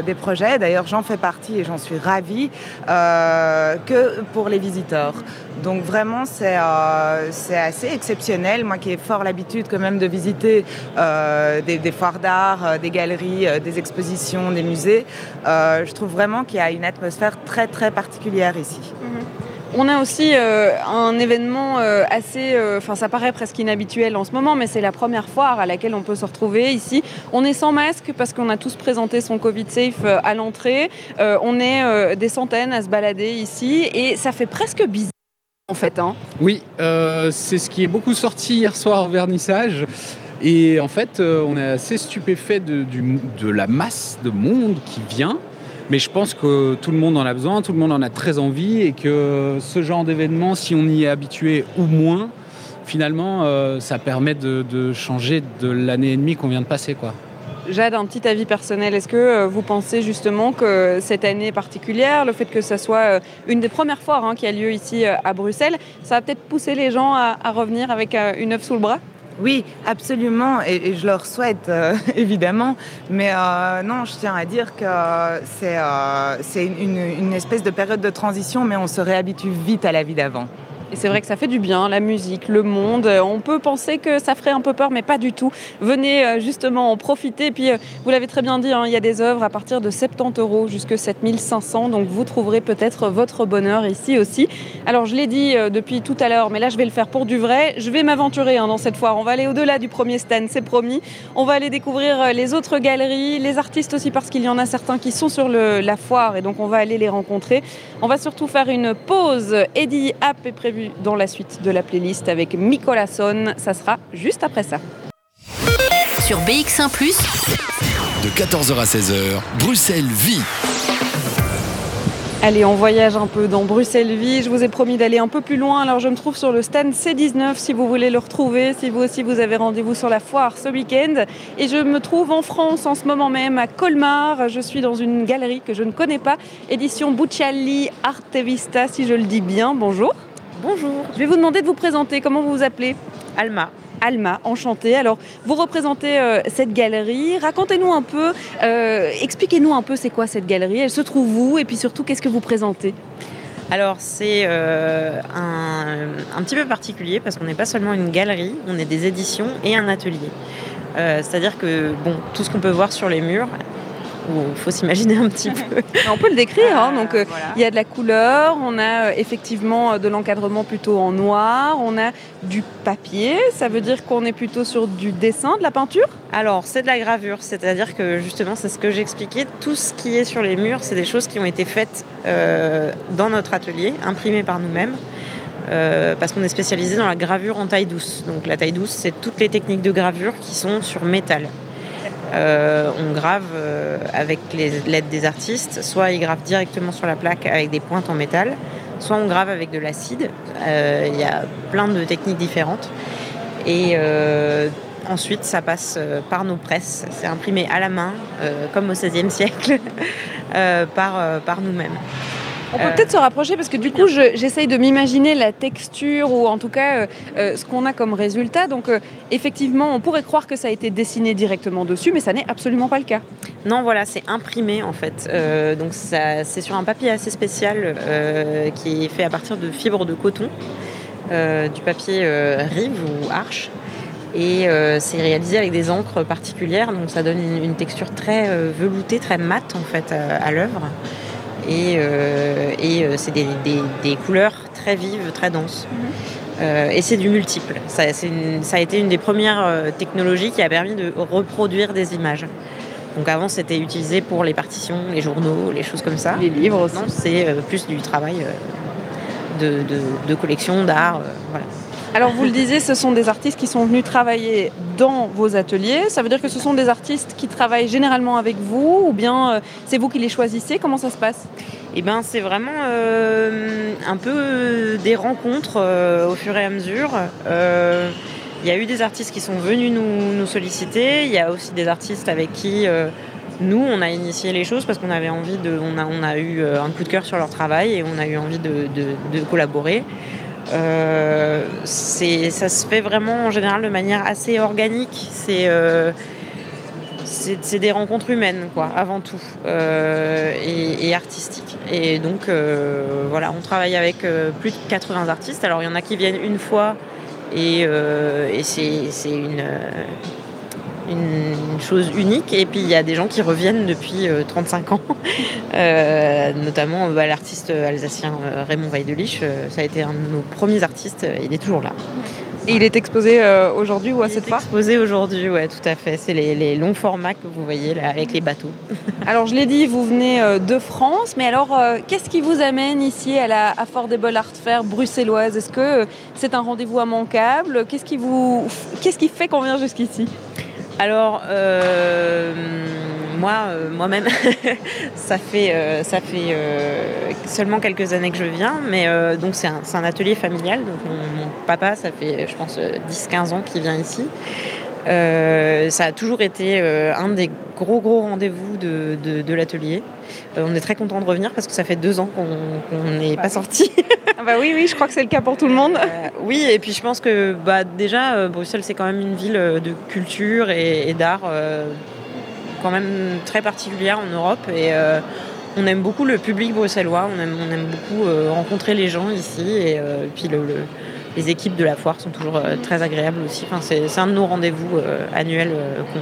des projets, d'ailleurs j'en fais partie et j'en suis ravie, euh, que pour les visiteurs. Donc vraiment c'est euh, assez exceptionnel, moi qui ai fort l'habitude quand même de visiter euh, des, foires d'art, des galeries, des expositions, des musées, je trouve vraiment qu'il y a une atmosphère très très particulière ici. Mmh. On a aussi euh, un événement euh, assez, enfin euh, ça paraît presque inhabituel en ce moment, mais c'est la première foire à laquelle on peut se retrouver ici. On est sans masque parce qu'on a tous présenté son Covid safe à l'entrée. On est des centaines à se balader ici et ça fait presque bizarre. En fait, hein. Oui, c'est ce qui est beaucoup sorti hier soir au vernissage. Et en fait, on est assez stupéfait de la masse de monde qui vient. Mais je pense que tout le monde en a besoin, tout le monde en a très envie et que ce genre d'événement, si on y est habitué ou moins, finalement, euh, ça permet de, changer de l'année et demie qu'on vient de passer. Jade, un petit avis personnel. Est-ce que euh, vous pensez justement que cette année particulière, le fait que ça soit euh, une des premières foires hein, qui a lieu ici à Bruxelles, ça va peut-être pousser les gens à, revenir avec une œuvre sous le bras? Oui, absolument, et, je leur souhaite euh, évidemment. Mais euh, non, je tiens à dire que c'est euh, une, une espèce de période de transition, mais on se réhabitue vite à la vie d'avant. Et c'est vrai que ça fait du bien, la musique, le monde. On peut penser que ça ferait un peu peur, mais pas du tout. Venez euh, justement en profiter. Et puis, euh, vous l'avez très bien dit, hein, il y a des œuvres à partir de 70 euros jusqu'à 7500. Donc, vous trouverez peut-être votre bonheur ici aussi. Alors, je l'ai dit euh, depuis tout à l'heure, mais là, je vais le faire pour du vrai. Je vais m'aventurer hein, dans cette foire. On va aller au-delà du premier stand, c'est promis. On va aller découvrir les autres galeries, les artistes aussi, parce qu'il y en a certains qui sont sur la foire. Et donc, on va aller les rencontrer. On va surtout faire une pause. Eddie App est prévu dans la suite de la playlist avec Nicolas Son. Ça sera juste après ça. Sur BX1 ⁇ De 14h à 16h, Bruxelles vit. Allez, on voyage un peu dans Bruxelles Vie. Je vous ai promis d'aller un peu plus loin. Alors, je me trouve sur le stand C19 si vous voulez le retrouver. Si vous aussi vous avez rendez-vous sur la foire ce week-end. Et je me trouve en France en ce moment même à Colmar. Je suis dans une galerie que je ne connais pas. Édition Bucciali Artevista, si je le dis bien. Bonjour. Bonjour. Je vais vous demander de vous présenter. Comment vous vous appelez? Alma. Alma, enchantée. Alors, vous représentez euh, cette galerie. Racontez-nous un peu, euh, expliquez-nous un peu c'est quoi cette galerie. Elle se trouve où Et puis surtout, qu'est-ce que vous présentez? Alors c'est euh, un, un, petit peu particulier parce qu'on n'est pas seulement une galerie, on est des éditions et un atelier. C'est-à-dire que bon, tout ce qu'on peut voir sur les murs, il faut s'imaginer un petit peu. on peut le décrire. Hein. Donc, euh, il y a de la couleur, on a euh, effectivement euh, de l'encadrement plutôt en noir, on a du papier. Ça veut dire qu'on est plutôt sur du dessin, de la peinture? Alors, c'est de la gravure. C'est-à-dire que justement, c'est ce que j'expliquais. Tout ce qui est sur les murs, c'est des choses qui ont été faites dans notre atelier, imprimées par nous-mêmes. parce qu'on est spécialisé dans la gravure en taille douce. Donc la taille douce, c'est toutes les techniques de gravure qui sont sur métal. Euh, on grave euh, avec l'aide des artistes. Soit ils gravent directement sur la plaque avec des pointes en métal, soit on grave avec de l'acide. Euh, il y a plein de techniques différentes. Et ensuite, ça passe par nos presses. C'est imprimé à la main, comme au XVIe siècle, par, par nous-mêmes. On peut peut-être se rapprocher parce que du coup, j'essaye de m'imaginer la texture ou en tout cas euh, euh, ce qu'on a comme résultat. Donc, euh, effectivement, on pourrait croire que ça a été dessiné directement dessus, mais ça n'est absolument pas le cas. Non, voilà, c'est imprimé en fait. donc, c'est sur un papier assez spécial qui est fait à partir de fibres de coton, du papier rive ou arche. Et c'est réalisé avec des encres particulières, donc ça donne une, texture très veloutée, très mate en fait à l'œuvre. Et, euh, euh, c'est des, couleurs très vives, très denses. Mhm. Euh, et c'est du multiple. Ça, a été une des premières technologies qui a permis de reproduire des images. Donc avant, c'était utilisé pour les partitions, les journaux, les choses comme ça. Les livres aussi. c'est plus du travail de, de collection, d'art. voilà. Alors vous le disiez, ce sont des artistes qui sont venus travailler dans vos ateliers. Ça veut dire que ce sont des artistes qui travaillent généralement avec vous ou bien euh, c'est vous qui les choisissez Comment ça se passe? Eh bien c'est vraiment euh, un peu des rencontres euh, au fur et à mesure. Il y a eu des artistes qui sont venus nous, solliciter. Il y a aussi des artistes avec qui nous, on a initié les choses parce qu'on avait envie de. On a, eu un coup de cœur sur leur travail et on a eu envie de collaborer. Euh, ça se fait vraiment en général de manière assez organique. C'est euh, des rencontres humaines, quoi, avant tout, euh, et, artistiques. Et donc, voilà, on travaille avec plus de 80 artistes. Alors, il y en a qui viennent une fois, et c'est une, une chose unique. Et puis il y a des gens qui reviennent depuis 35 euh, ans, euh, notamment bah, l'artiste alsacien euh, Raymond Weidelich. ça a été un de nos premiers artistes, il est toujours là. Et il est exposé aujourd'hui ou à cette fois Exposé aujourd'hui, ouais, tout à fait. C'est les, longs formats que vous voyez là avec les bateaux. alors je l'ai dit, vous venez de France, mais alors qu'est-ce qui vous amène ici à la Affordable Art Fair bruxelloise? Est-ce que c'est un rendez-vous immanquable? Qu'est-ce qui vous, qu'est-ce qui fait qu'on vient jusqu'ici? Alors, euh, moi, euh, moi-même, ça fait, euh, ça fait seulement quelques années que je viens, mais donc c'est un, atelier familial. Donc mon, papa, ça fait, je pense, 10-15 ans qu'il vient ici. Ça a toujours été un des gros gros rendez-vous de, l'atelier. on est très content de revenir parce que ça fait deux ans qu'on n'est pas sorti. Ah bah oui, oui, je crois que c'est le cas pour tout le monde. Euh, oui, et puis je pense que bah, déjà, euh, Bruxelles, c'est quand même une ville euh, de culture et, d'art quand même très particulière en Europe. Et on aime beaucoup le public bruxellois, on aime, on aime beaucoup euh, rencontrer les gens ici et, euh, puis le, le- les équipes de la foire sont toujours euh, très agréables aussi. Enfin, c'est un de nos rendez-vous euh, annuels euh, qu'on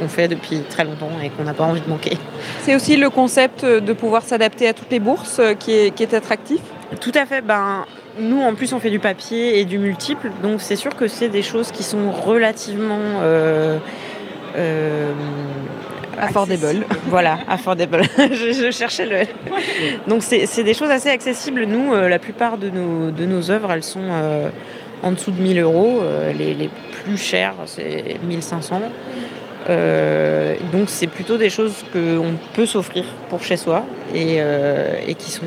qu'on fait depuis très longtemps et qu'on n'a pas envie de manquer. C'est aussi le concept de pouvoir s'adapter à toutes les bourses qui est, qui est attractif? Tout à fait. Ben, nous, en plus, on fait du papier et du multiple, donc c'est sûr que c'est des choses qui sont relativement euh, euh, Affordable. Voilà, affordable. je, je cherchais le. Donc c'est des choses assez accessibles. Nous, euh, la plupart de nos, de nos œuvres, elles sont euh, en dessous de 1000 euros. Euh, les, les plus chères, c'est 1500. Euh, donc c'est plutôt des choses qu'on peut s'offrir pour chez soi et, et qui sont,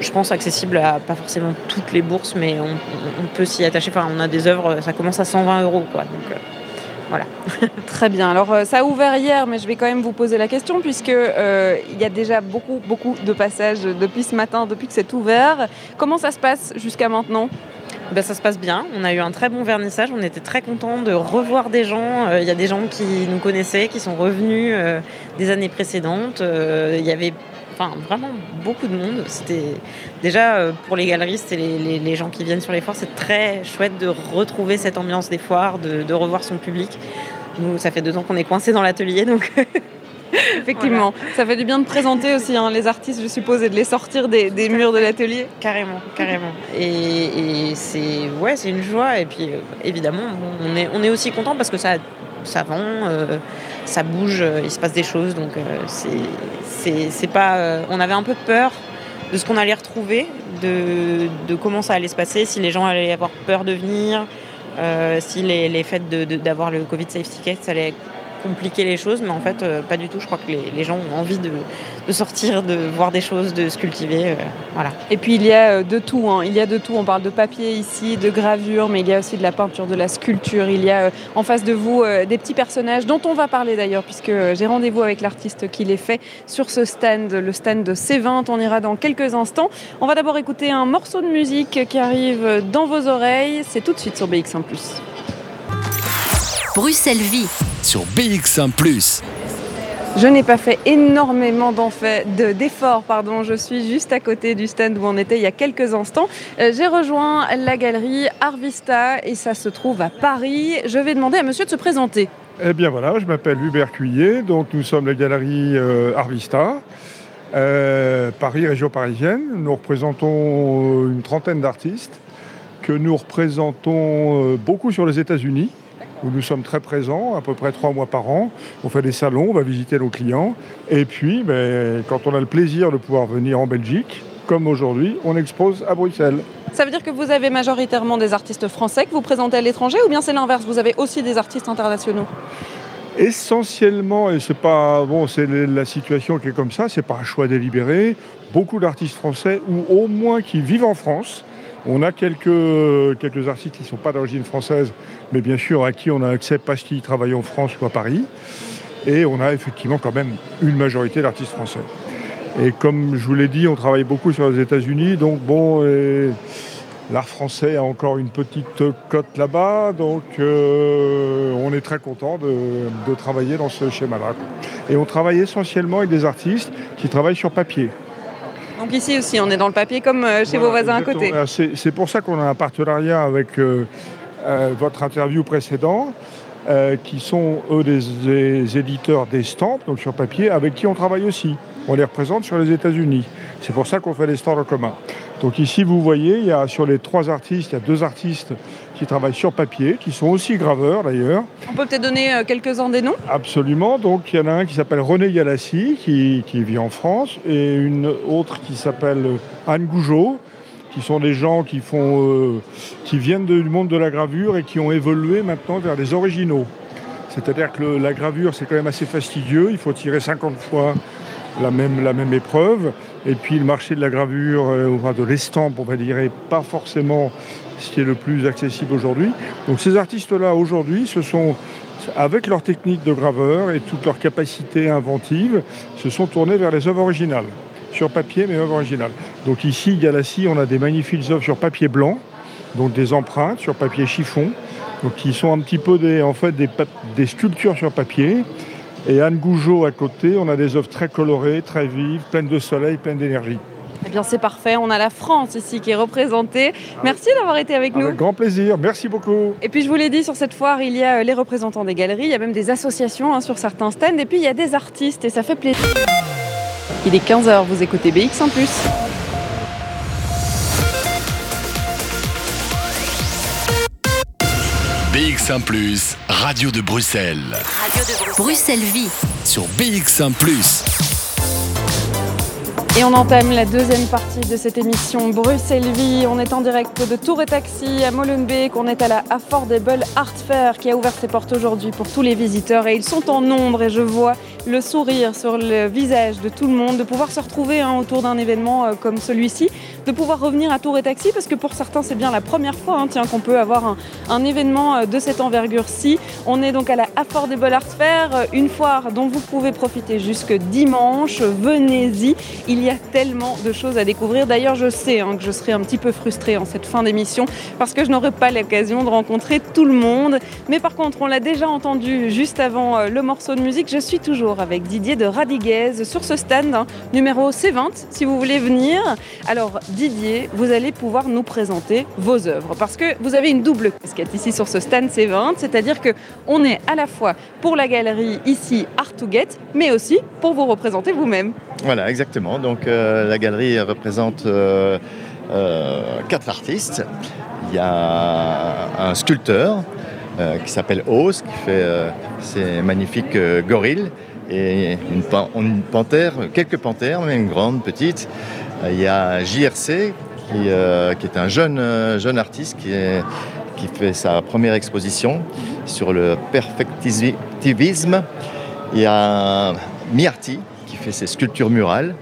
je pense, accessibles à pas forcément toutes les bourses, mais on, on peut s'y attacher. Enfin, on a des œuvres, ça commence à 120 euros, quoi. Donc voilà. Très bien. Alors euh, ça a ouvert hier, mais je vais quand même vous poser la question puisque euh, il y a déjà beaucoup, beaucoup de passages depuis ce matin, depuis que c'est ouvert. Comment ça se passe jusqu'à maintenant? Ben, ça se passe bien. On a eu un très bon vernissage. On était très contents de revoir des gens. Euh, Il y a des gens qui nous connaissaient, qui sont revenus euh, des années précédentes. Il y avait enfin, vraiment beaucoup de monde. C'était déjà euh, pour les galeristes et les, les- les gens qui viennent sur les foires, c'est très chouette de retrouver cette ambiance des foires, de, de revoir son public. Nous, ça fait deux ans qu'on est coincés dans l'atelier, donc Effectivement, ça fait du bien de présenter aussi hein, les artistes, je suppose, et de les sortir des, des murs de l'atelier. Carrément, carrément. Et, et c'est ouais, c'est une joie. Et puis euh, évidemment, on est on est aussi content parce que ça ça vend, euh, ça bouge, euh, il se passe des choses. Donc euh, c'est pas. on avait un peu peur de ce qu'on allait retrouver, de, de comment ça allait se passer, si les gens allaient avoir peur de venir, si les, les faits d'avoir le Covid Safe Ticket, ça allait compliquer les choses, mais en fait, euh, pas du tout. Je crois que les, gens ont envie de, sortir, de voir des choses, de se cultiver. euh, voilà. Et puis il y a euh, de tout, hein. il y a de tout. On parle de papier ici, de gravure, mais il y a aussi de la peinture, de la sculpture. Il y a en face de vous des petits personnages dont on va parler d'ailleurs, puisque j'ai rendez-vous avec l'artiste qui les fait sur ce stand, le stand de C20. On ira dans quelques instants. On va d'abord écouter un morceau de musique qui arrive dans vos oreilles. C'est tout de suite sur BX1 ⁇ Bruxelles Vie. Sur BX1 ⁇ Je n'ai pas fait énormément d'efforts, pardon. Je suis juste à côté du stand où on était il y a quelques instants. Euh, J'ai rejoint la galerie Arvista et ça se trouve à Paris. Je vais demander à monsieur de se présenter. Eh bien voilà, je m'appelle Hubert Cuillet, donc nous sommes la galerie euh, Arvista, euh, Paris, région parisienne. Nous représentons une trentaine d'artistes que nous représentons beaucoup sur les États-Unis, où nous sommes très présents, à peu près trois mois par an. On fait des salons, on va visiter nos clients. Et puis, ben, quand on a le plaisir de pouvoir venir en Belgique, comme aujourd'hui, on expose à Bruxelles. Ça veut dire que vous avez majoritairement des artistes français que vous présentez à l'étranger ou bien c'est l'inverse Vous avez aussi des artistes internationaux? Essentiellement, et c'est pas bon, c'est la situation qui est comme ça, c'est pas un choix délibéré. Beaucoup d'artistes français, ou au moins qui vivent en France. On a quelques, quelques artistes qui ne sont pas d'origine française, mais bien sûr à qui on a accès parce qu'ils travaillent en France ou à Paris. Et on a effectivement quand même une majorité d'artistes français. Et comme je vous l'ai dit, on travaille beaucoup sur les États-Unis, donc bon, l'art français a encore une petite cote là-bas, donc euh, on est très content de, de travailler dans ce schéma-là. Et on travaille essentiellement avec des artistes qui travaillent sur papier. Donc ici aussi, on est dans le papier comme euh, chez vos voisins à côté. C'est pour ça qu'on a un partenariat avec euh, votre interview précédent, euh, qui sont eux des, des éditeurs d'estampes, donc sur papier, avec qui on travaille aussi. On les représente sur les États-Unis. C'est pour ça qu'on fait des stands en commun. Donc ici, vous voyez, il y a sur les trois artistes, il y a deux artistes qui travaillent sur papier, qui sont aussi graveurs d'ailleurs. On peut peut-être donner euh, quelques-uns des noms? Absolument. Donc il y en a un qui s'appelle René Galassi, qui, qui vit en France, et une autre qui s'appelle Anne Gougeot, qui sont des gens qui, font, euh, qui viennent du monde de la gravure et qui ont évolué maintenant vers des originaux. C'est-à-dire que la gravure, c'est quand même assez fastidieux. Il faut tirer 50 fois la même, épreuve. Et puis le marché de la gravure, euh, de l'estampe, on va dire, n'est pas forcément ce qui est le plus accessible aujourd'hui. Donc ces artistes-là, aujourd'hui, sont avec leur technique de graveur et toute leur capacité inventive, se sont tournés vers les œuvres originales. Sur papier, mais œuvres originales. Donc ici, Galassi, on a des magnifiques œuvres sur papier blanc, donc des empreintes sur papier chiffon, donc qui sont un petit peu des, en fait, des, des sculptures sur papier, Et Anne Gougeot à côté, on a des œuvres très colorées, très vives, pleines de soleil, pleines d'énergie. Eh bien, c'est parfait. On a la France ici qui est représentée. Merci d'avoir été avec nous. Avec grand plaisir. Merci beaucoup. Et puis, je vous l'ai dit, sur cette foire, il y a euh, les représentants des galeries, il y a même des associations hein, sur certains stands, et puis il y a des artistes, et ça fait plaisir. Il est 15h, vous écoutez BX en plus. BX1 ⁇ Radio de Bruxelles. Radio de Bruxelles. Bruxelles Vie. Sur BX1 ⁇ et on entame la deuxième partie de cette émission Bruxelles Vie. On est en direct de Tour et Taxi à Molenbeek. On est à la Affordable Art Fair qui a ouvert ses portes aujourd'hui pour tous les visiteurs. Et ils sont en nombre et je vois le sourire sur le visage de tout le monde, de pouvoir se retrouver hein, autour d'un événement euh, comme celui-ci, de pouvoir revenir à Tour et Taxi parce que pour certains c'est bien la première fois hein, qu'on peut avoir un, un événement euh, de cette envergure-ci. On est donc à la Affordable Art Fair, euh, une foire dont vous pouvez profiter jusque dimanche. Venez-y. Il y a tellement de choses à découvrir. D'ailleurs, je sais hein, que je serai un petit peu frustrée en cette fin d'émission parce que je n'aurai pas l'occasion de rencontrer tout le monde. Mais par contre, on l'a déjà entendu juste avant euh, le morceau de musique. Je suis toujours avec Didier de Radiguez sur ce stand hein, numéro C20 si vous voulez venir. Alors, Didier, vous allez pouvoir nous présenter vos œuvres parce que vous avez une double casquette ici sur ce stand C20, c'est-à-dire que on est à la fois pour la galerie ici Art to Get, mais aussi pour vous représenter vous-même. Voilà, exactement. Euh, la galerie représente euh, euh, quatre artistes. Il y a un sculpteur qui s'appelle Oz, qui fait ces magnifiques gorilles, et une, pan- une panthère, quelques panthères, mais une grande, petite. Il y a JRC, qui, est un jeune, jeune artiste qui, qui fait sa première exposition sur le perfectivisme. Il y a Miarti, qui fait ses sculptures murales,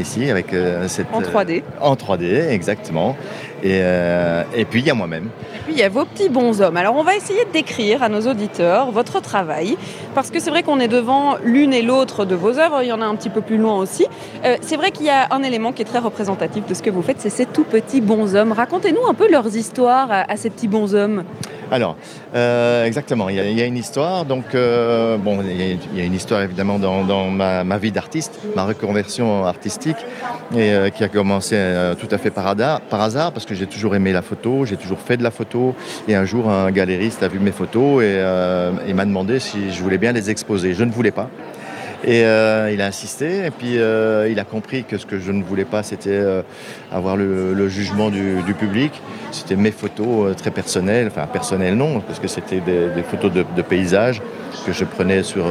ici, avec euh, cette... En 3D. euh, en 3D, exactement. Et, euh, et puis, il y a moi-même. Et puis il y a vos petits bonshommes. Alors on va essayer de décrire à nos auditeurs votre travail, parce que c'est vrai qu'on est devant l'une et l'autre de vos œuvres, il y en a un petit peu plus loin aussi. Euh, c'est vrai qu'il y a un élément qui est très représentatif de ce que vous faites, c'est ces tout petits bonshommes. Racontez-nous un peu leurs histoires à, à ces petits bonshommes. Alors, euh, exactement, il y, a, il y a une histoire. Donc, euh, bon, il y, a, il y a une histoire évidemment dans, dans ma, ma vie d'artiste, ma reconversion artistique, et euh, qui a commencé tout à fait par hasard, parce que j'ai toujours aimé la photo, j'ai toujours fait de la photo. Et un jour, un galériste a vu mes photos et euh, m'a demandé si je voulais bien les exposer. Je ne voulais pas. Et euh, il a insisté, et puis euh, il a compris que ce que je ne voulais pas, c'était avoir le, jugement du, public. C'était mes photos très personnelles, enfin personnelles non, parce que c'était des, photos de, paysages que je prenais sur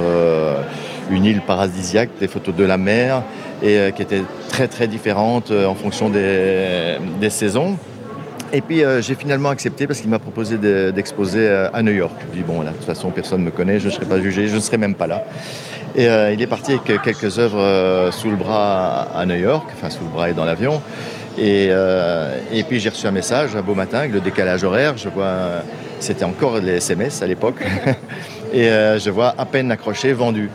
une île paradisiaque, des photos de la mer, et qui étaient très très différentes en fonction des saisons. Et puis euh, j'ai finalement accepté parce qu'il m'a proposé de- d'exposer euh, à New York. Je dis bon, là, de toute façon, personne ne me connaît, je ne serai pas jugé, je ne serai même pas là. Et euh, il est parti avec quelques œuvres sous le bras à New York, enfin sous le bras et dans l'avion. Et, et puis j'ai reçu un message un beau matin avec le décalage horaire. Je vois, c'était encore les SMS à l'époque, et je vois à peine accroché, vendu.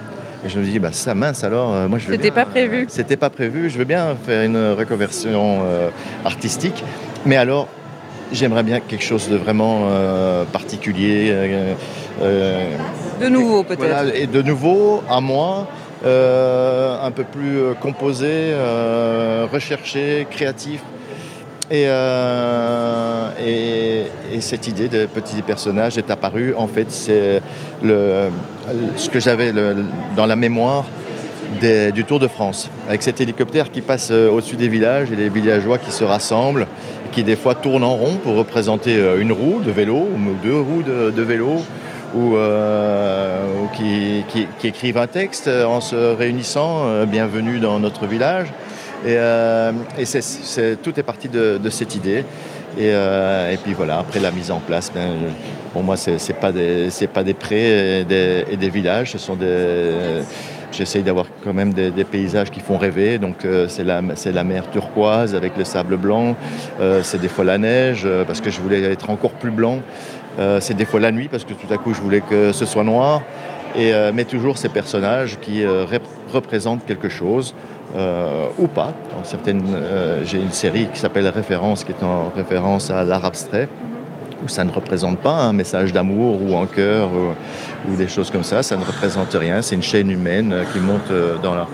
Et je me dis, bah ça mince alors, euh, moi je C'était pas prévu. C'était pas prévu. Je veux bien faire une reconversion euh, artistique, mais alors j'aimerais bien quelque chose de vraiment euh, particulier. euh, euh, De nouveau peut-être. voilà, et de nouveau, à moi, euh, un peu plus composé, recherché, créatif. Et, et, et cette idée de petit personnage est apparue. En fait, c'est le, ce que j'avais dans la mémoire des- du Tour de France, avec cet hélicoptère qui passe au-dessus des villages et les villageois qui se rassemblent, qui des fois tournent en rond pour représenter euh, une roue de vélo ou deux roues de, vélo, ou, euh, qui, écrivent un texte euh, en se réunissant, bienvenue dans notre village. Et, euh, tout est parti de, cette idée. Et, puis voilà, après la mise en place, ben, pour moi, c'est c'est pas des pas des prés et des, et des villages, ce sont des J'essaye d'avoir quand même des, paysages qui font rêver. Donc euh, c'est la, la mer turquoise avec le sable blanc. Euh, c'est des fois la neige euh, parce que je voulais être encore plus blanc. C'est des fois la nuit parce que tout à coup je voulais que ce soit noir. Et, mais toujours ces personnages qui rep- représentent quelque chose. ou pas. J'ai une série qui s'appelle Référence, qui est en référence à l'art abstrait. Où ça ne représente pas un message d'amour ou en cœur ou, ou des choses comme ça. Ça ne représente rien. C'est une chaîne humaine euh, qui monte euh, dans la,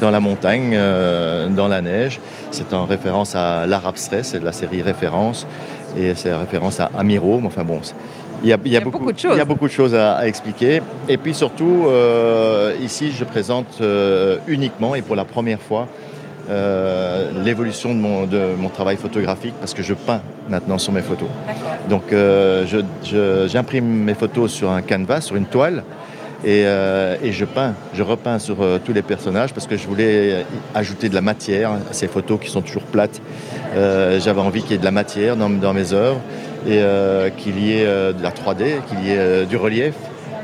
dans la montagne, euh, dans la neige. C'est en référence à l'art abstrait, c'est de la série Référence. Et c'est en référence à Amiro. Mais Enfin bon, il y a, il y a beaucoup, beaucoup de choses. il y a beaucoup de choses à, à expliquer. Et puis surtout, euh, ici, je présente euh, uniquement et pour la première fois euh, l'évolution de mon, de mon travail photographique parce que je peins maintenant sur mes photos. Donc euh, j'imprime mes photos sur un canvas, sur une toile. Et, euh, et je peins, je repeins sur tous les personnages parce que je voulais ajouter de la matière à ces photos qui sont toujours plates. J'avais envie qu'il y ait de la matière dans, dans mes œuvres et qu'il y ait de la 3D, qu'il y ait du relief.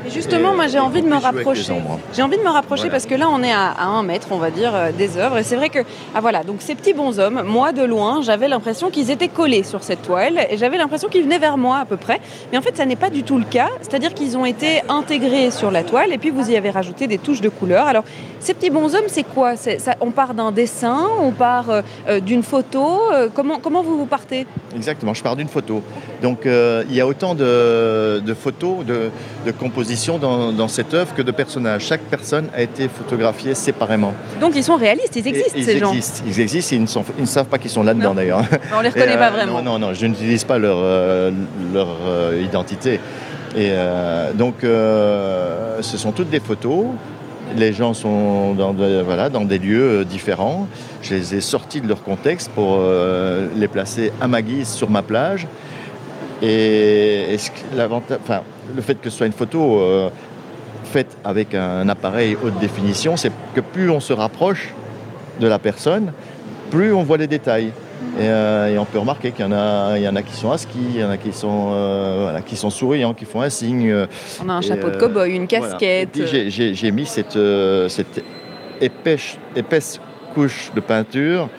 Et Justement, moi j'ai envie de me rapprocher. J'ai envie de me rapprocher Voilà. parce que là on est à, à un mètre, on va dire, euh, des œuvres. Et c'est vrai que, ah voilà, donc ces petits bonshommes, moi de loin, j'avais l'impression qu'ils étaient collés sur cette toile et j'avais l'impression qu'ils venaient vers moi à peu près. Mais en fait, ça n'est pas du tout le cas. C'est-à-dire qu'ils ont été intégrés sur la toile et puis vous y avez rajouté des touches de couleur. Alors, ces petits bonshommes, c'est quoi ça- On part d'un dessin, on part euh, euh, d'une photo. euh, comment, comment vous vous partez? Exactement, je pars d'une photo. Donc euh, il y a autant de, de photos, de, de compositions dans, dans cette œuvre que de personnages. Chaque personne a été photographiée séparément. Donc ils sont réalistes, ils existent Et- ils ces gens. existent, ils existent, et ils ne, sont- ils ne savent pas qu'ils sont là-dedans d'ailleurs. On les Et, reconnaît pas vraiment. Non, non, non, je n'utilise pas leur, leur identité. Et euh, donc, euh, ce sont toutes des photos. Les gens sont dans, des lieux euh, différents. Je les ai sortis de leur contexte pour euh, les placer à ma guise sur ma plage. Et, le fait que ce soit une photo euh, faite avec un appareil haute définition, c'est que plus on se rapproche de la personne, plus on voit les détails. Et, euh, et on peut remarquer qu'il y en a, il y en a qui sont à ski, il y en a qui sont, euh, voilà, qui sont souriants, qui font un signe. euh, On a un et, chapeau de cow-boy, une casquette. j'ai- mis cette, cette épaisse, épaisse couche de peinture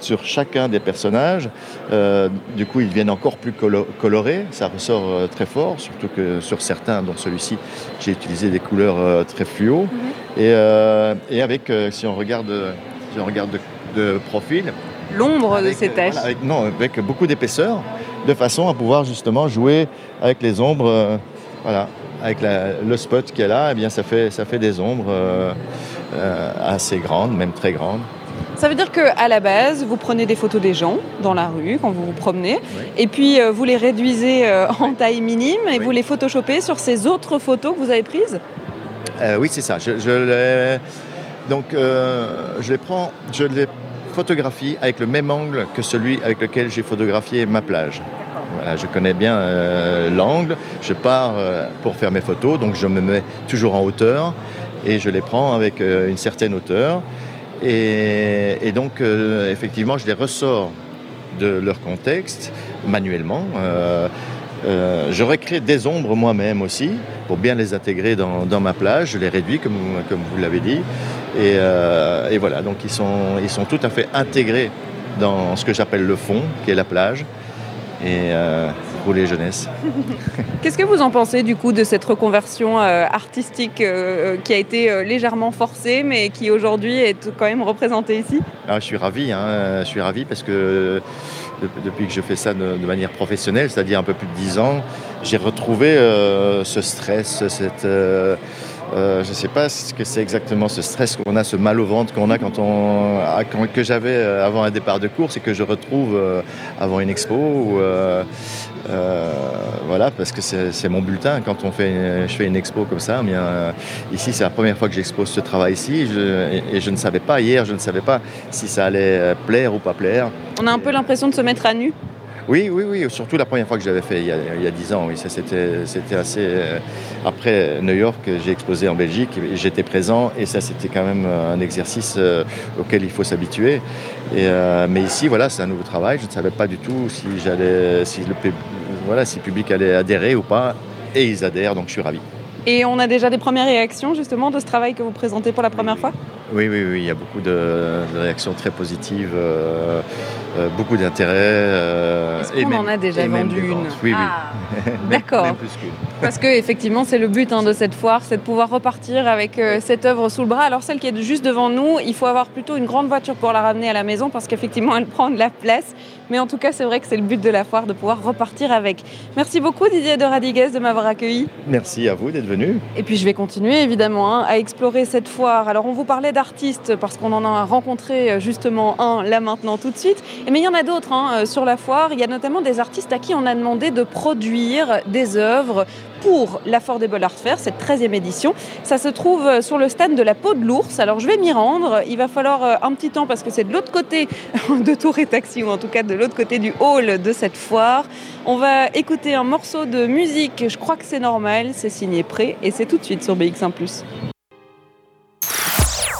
sur chacun des personnages. Euh, du coup, ils deviennent encore plus colo- colorés. Ça ressort euh, très fort, surtout que sur certains, dont celui-ci, j'ai utilisé des couleurs euh, très fluo. Et, euh, et avec, si on regarde, si on regarde de, de profil, L'ombre de ces euh, taches. voilà, avec- non, avec beaucoup d'épaisseur, de façon à pouvoir justement jouer avec les ombres. euh, voilà, avec la- le spot qui est là, eh bien, ça fait, ça fait des ombres euh, euh, assez grandes, même très grandes. Ça veut dire qu'à la base, vous prenez des photos des gens dans la rue quand vous vous promenez, Oui. et puis euh, vous les réduisez euh, en taille minime et Oui. vous les photoshopez sur ces autres photos que vous avez prises? Euh, oui, c'est ça. Je, je les, donc, je les prends, je les photographie avec le même angle que celui avec lequel j'ai photographié ma plage. Voilà, je connais bien euh, l'angle. Je pars euh, pour faire mes photos, donc je me mets toujours en hauteur et je les prends avec euh, une certaine hauteur. Et, et donc, effectivement, je les ressors de leur contexte manuellement. Euh, je recrée des ombres moi-même aussi pour bien les intégrer dans, dans ma plage. Je les réduis comme, comme vous l'avez dit. Et, euh, et voilà, donc ils sont, ils sont tout à fait intégrés dans ce que j'appelle le fond, qui est la plage. Et euh, pour les jeunesses. Qu'est-ce que vous en pensez du coup de cette reconversion euh, artistique euh, qui a été euh, légèrement forcée mais qui aujourd'hui est quand même représentée ici? Ah, je suis ravi, hein, je suis ravi parce que de- depuis que je fais ça de, de manière professionnelle, c'est-à-dire un peu plus de 10 ans, j'ai retrouvé euh, ce stress, cette, euh, je ne sais pas ce que c'est exactement ce stress qu'on a, ce mal au ventre qu'on a quand on, ah, que j'avais euh, avant un départ de course et que je retrouve euh, avant une expo. Voilà, parce que c'est mon bulletin quand on fait, une- je fais une expo comme ça. Ici, c'est la première fois que j'expose ce travail-ci je- et, je ne savais pas hier, je ne savais pas si ça allait plaire ou pas plaire. On a un peu l'impression de se mettre à nu. Oui, oui, oui, surtout la première fois que je l'avais fait il y a, il y a 10 ans, c'était, assez... euh, après New York, j'ai exposé en Belgique, j'étais présent et ça c'était quand même un exercice euh, auquel il faut s'habituer. Euh, mais ici, voilà, c'est un nouveau travail, je ne savais pas du tout si, si le public allait adhérer ou pas, et ils adhèrent, donc je suis ravi. Et on a déjà des premières réactions justement de ce travail que vous présentez pour la première fois? Oui, oui, oui, il y a beaucoup de, de réactions très positives, euh, euh, beaucoup d'intérêt. euh, Est-ce qu'on en a déjà vendu une. Oui, Ah, oui. Même- D'accord. même plus qu'une. Parce que effectivement, c'est le but hein, de cette foire, c'est de pouvoir repartir avec euh, cette œuvre sous le bras. Alors celle qui est juste devant nous, il faut avoir plutôt une grande voiture pour la ramener à la maison parce qu'effectivement, elle prend de la place. Mais en tout cas, c'est vrai que c'est le but de la foire de pouvoir repartir avec. Merci beaucoup Didier de Radiguez de m'avoir accueilli. Merci à vous d'être venu. Et puis je vais continuer évidemment hein, à explorer cette foire. Alors on vous parlait d'artistes parce qu'on en a rencontré euh, justement un là maintenant tout de suite. Mais il y en a d'autres hein, euh, sur la foire. Il y a notamment des artistes à qui on a demandé de produire des œuvres pour l'Affordable Art Fair, cette 13e édition. Ça se trouve euh, sur le stand de la peau de l'ours. Alors je vais m'y rendre. Il va falloir un petit temps parce que c'est de l'autre côté de Tour et Taxi ou en tout cas de l'autre côté du hall de cette foire. On va écouter un morceau de musique, je crois que c'est normal, c'est signé Pré et c'est tout de suite sur BX1 ⁇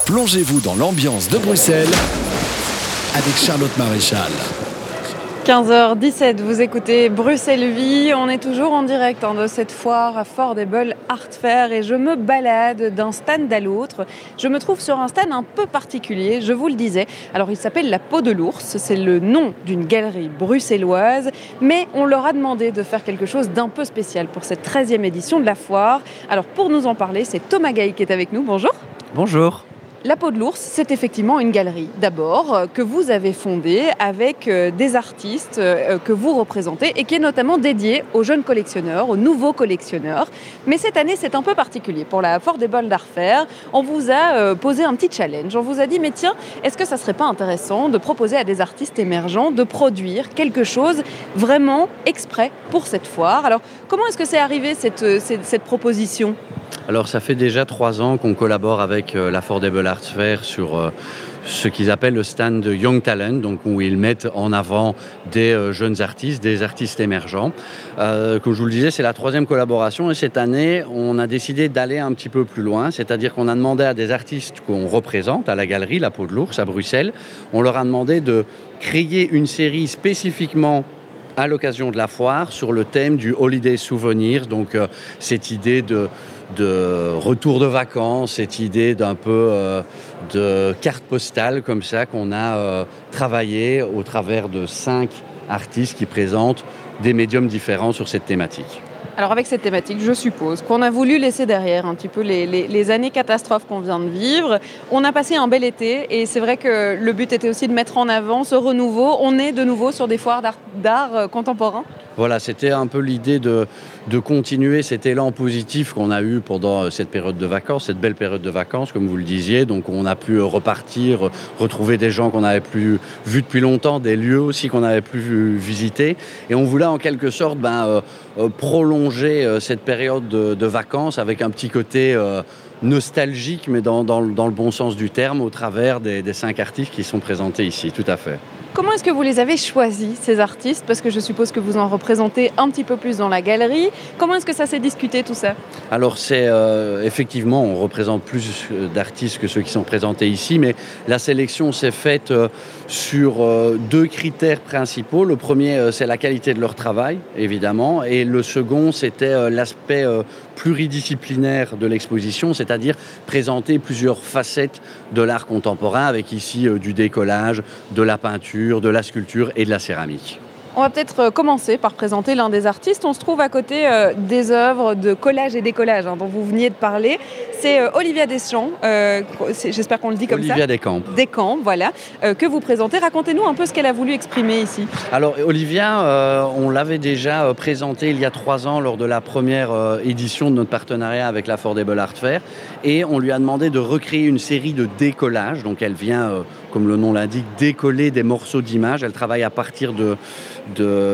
Plongez-vous dans l'ambiance de Bruxelles avec Charlotte Maréchal. 15h17, vous écoutez Bruxelles Vie. On est toujours en direct hein, de cette foire Affordable Art Fair et je me balade d'un stand à l'autre. Je me trouve sur un stand un peu particulier, je vous le disais. Alors il s'appelle La Peau de l'Ours, c'est le nom d'une galerie bruxelloise, mais on leur a demandé de faire quelque chose d'un peu spécial pour cette 13e édition de la foire. Alors pour nous en parler, c'est Thomas Gay qui est avec nous. Bonjour. Bonjour. La peau de l'ours, c'est effectivement une galerie, d'abord, euh, que vous avez fondée avec euh, des artistes euh, que vous représentez et qui est notamment dédiée aux jeunes collectionneurs, aux nouveaux collectionneurs. Mais cette année, c'est un peu particulier. Pour la Affordable d'Art Fair, on vous a posé un petit challenge. On vous a dit, mais tiens, est-ce que ça serait pas intéressant de proposer à des artistes émergents de produire quelque chose vraiment exprès pour cette foire? Alors, comment est-ce que c'est arrivé cette, euh, proposition? Alors ça fait déjà trois ans qu'on collabore avec euh, l'Affordable Arts Fair sur euh, ce qu'ils appellent le stand Young Talent, donc où ils mettent en avant des euh, jeunes artistes, des artistes émergents. Comme je vous le disais, c'est la troisième collaboration et cette année, on a décidé d'aller un petit peu plus loin, c'est-à-dire qu'on a demandé à des artistes qu'on représente à la galerie La Peau de l'Ours à Bruxelles, on leur a demandé de créer une série spécifiquement à l'occasion de la foire sur le thème du holiday souvenir, donc euh, cette idée de, retour de vacances, cette idée d'un peu euh, de carte postale comme ça qu'on a euh, travaillé au travers de cinq artistes qui présentent des médiums différents sur cette thématique. Alors avec cette thématique, je suppose qu'on a voulu laisser derrière un petit peu les, années catastrophes qu'on vient de vivre. On a passé un bel été et c'est vrai que le but était aussi de mettre en avant ce renouveau. On est de nouveau sur des foires d'art- d'art euh, contemporain? Voilà, c'était un peu l'idée de, continuer cet élan positif qu'on a eu pendant cette période de vacances, cette belle période de vacances, comme vous le disiez. Donc, on a pu repartir, retrouver des gens qu'on n'avait plus vus depuis longtemps, des lieux aussi qu'on n'avait plus visités. Et on voulait en quelque sorte ben, euh, euh, prolonger euh, cette période de, vacances avec un petit côté nostalgique, mais dans, dans le- dans le bon sens du terme, au travers des, des cinq artistes qui sont présentés ici. Tout à fait. Comment est-ce que vous les avez choisis, ces artistes? Parce que je suppose que vous en représentez un petit peu plus dans la galerie. Comment est-ce que ça s'est discuté tout ça? Alors c'est euh, effectivement, on représente plus euh, d'artistes que ceux qui sont présentés ici, mais la sélection s'est faite euh, sur euh, deux critères principaux. Le premier, euh, c'est la qualité de leur travail, évidemment, et le second, c'était euh, l'aspect pluridisciplinaire de l'exposition, c'est-à-dire présenter plusieurs facettes de l'art contemporain, avec ici du décollage, de la peinture, de la sculpture et de la céramique. On va peut-être euh, commencer par présenter l'un des artistes. On se trouve à côté euh, des œuvres de collage et décollage hein, dont vous veniez de parler. C'est euh, Olivia Deschamps, euh, j'espère qu'on le dit comme Olivia ça. Descamps. Descamps, voilà, que vous présentez. Racontez-nous un peu ce qu'elle a voulu exprimer ici. Alors Olivia, on l'avait déjà euh, présenté il y a trois ans lors de la première édition de notre partenariat avec l'Affordable Art Fair et on lui a demandé de recréer une série de décollages. Donc elle vient, euh, comme le nom l'indique, décoller des morceaux d'images. Elle travaille à partir de,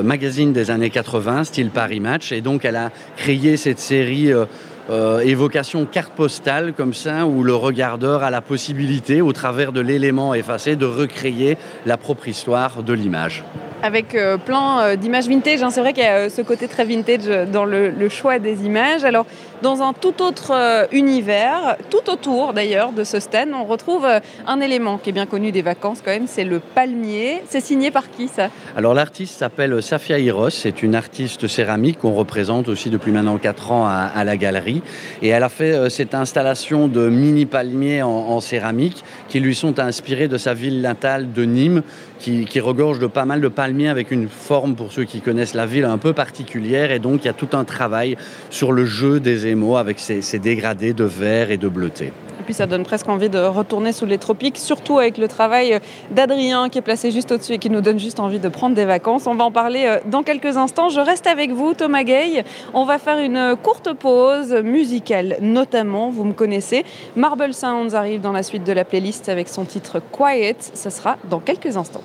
magazines des années 80, style Paris Match et donc elle a créé cette série. euh, euh, évocation carte postale comme ça où le regardeur a la possibilité au travers de l'élément effacé de recréer la propre histoire de l'image. Avec plein d'images vintage. hein. C'est vrai qu'il y a ce côté très vintage dans le, le choix des images. Alors, dans un tout autre euh, univers. Tout autour d'ailleurs de ce stand, on retrouve euh, un élément qui est bien connu des vacances quand même, c'est le palmier. C'est signé par qui ça? Alors l'artiste s'appelle Safia Hiros, c'est une artiste céramique qu'on représente aussi depuis maintenant 4 ans à, la galerie. Et elle a fait euh, cette installation de mini palmiers en, céramique qui lui sont inspirés de sa ville natale de Nîmes, qui, regorge de pas mal de palmiers avec une forme, pour ceux qui connaissent la ville, un peu particulière. Et donc il y a tout un travail sur le jeu des émaux avec ces, ces dégradés de vert et de bleuté. Et puis ça donne presque envie de retourner sous les tropiques, surtout avec le travail d'Adrien qui est placé juste au-dessus et qui nous donne juste envie de prendre des vacances. On va en parler dans quelques instants. Je reste avec vous, Thomas Gay. On va faire une courte pause musicale, notamment, vous me connaissez. Marble Sounds arrive dans la suite de la playlist avec son titre Quiet. Ce sera dans quelques instants.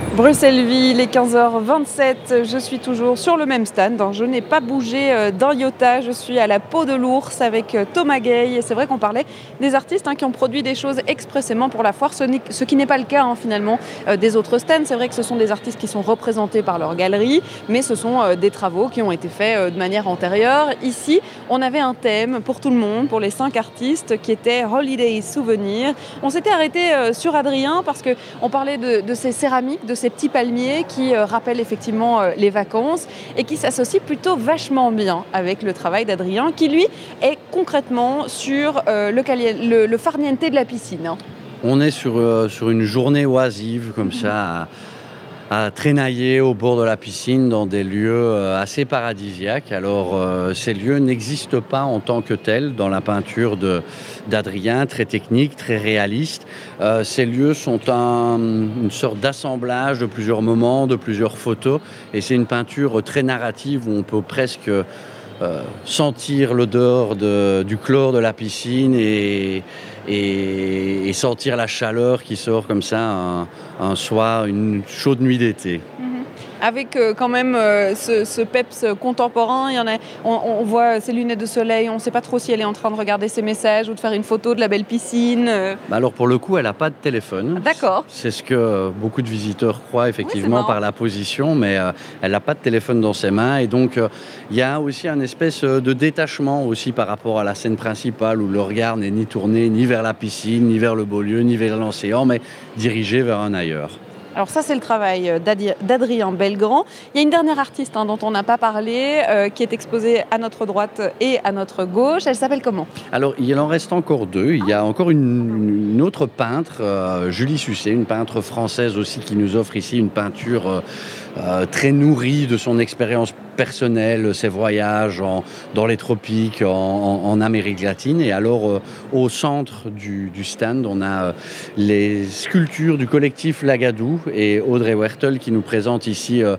Bruxelles Ville, les 15h27, je suis toujours sur le même stand. Je n'ai pas bougé d'un iota, je suis à la peau de l'ours avec Thomas Gay. C'est vrai qu'on parlait des artistes hein, qui ont produit des choses expressément pour la foire, ce, qui n'est pas le cas hein, finalement euh, des autres stands. C'est vrai que ce sont des artistes qui sont représentés par leur galerie, mais ce sont euh, des travaux qui ont été faits euh, de manière antérieure. Ici, on avait un thème pour tout le monde, pour les cinq artistes, qui était Holiday Souvenir. On s'était arrêté sur Adrien parce qu'on parlait de, de ces céramiques, de ces petits palmiers qui euh, rappellent effectivement euh, les vacances et qui s'associent plutôt vachement bien avec le travail d'Adrien qui lui est concrètement sur euh, le, le, le, farniente de la piscine. Hein. On est sur, sur une journée oisive comme mmh. ça à, à, traînailler au bord de la piscine dans des lieux assez paradisiaques. Alors euh, ces lieux n'existent pas en tant que tels dans la peinture d'Adrien, très technique, très réaliste. Euh, ces lieux sont un, une sorte d'assemblage de plusieurs moments, de plusieurs photos, et c'est une peinture très narrative où on peut presque euh, sentir l'odeur du chlore de la piscine et, et, sentir la chaleur qui sort comme ça un, soir, une chaude nuit d'été. Mmh avec euh, quand même euh, ce, ce, peps contemporain. Il y en a, on, on, voit ses lunettes de soleil, on ne sait pas trop si elle est en train de regarder ses messages ou de faire une photo de la belle piscine. Bah alors pour le coup, elle n'a pas de téléphone. D'accord. C'est ce que beaucoup de visiteurs croient effectivement oui, par la position, mais euh, elle n'a pas de téléphone dans ses mains et donc euh, il y a aussi un espèce de détachement aussi par rapport à la scène principale où le regard n'est ni tourné ni vers la piscine, ni vers le beau lieu, ni vers l'océan, mais dirigé vers un ailleurs. Alors ça, c'est le travail d'Adrien Belgrand. Il y a une dernière artiste hein, dont on n'a pas parlé, euh, qui est exposée à notre droite et à notre gauche. Elle s'appelle comment? Alors, il en reste encore deux. Il y a encore une, autre peintre, euh, Julie Susset, une peintre française aussi, qui nous offre ici une peinture euh, euh, très nourrie de son expérience personnelle, ses voyages dans les tropiques, en, Amérique latine. Et alors, euh, au centre du, stand, on a euh, les sculptures du collectif Lagadou et Audrey Wertel qui nous présente ici euh,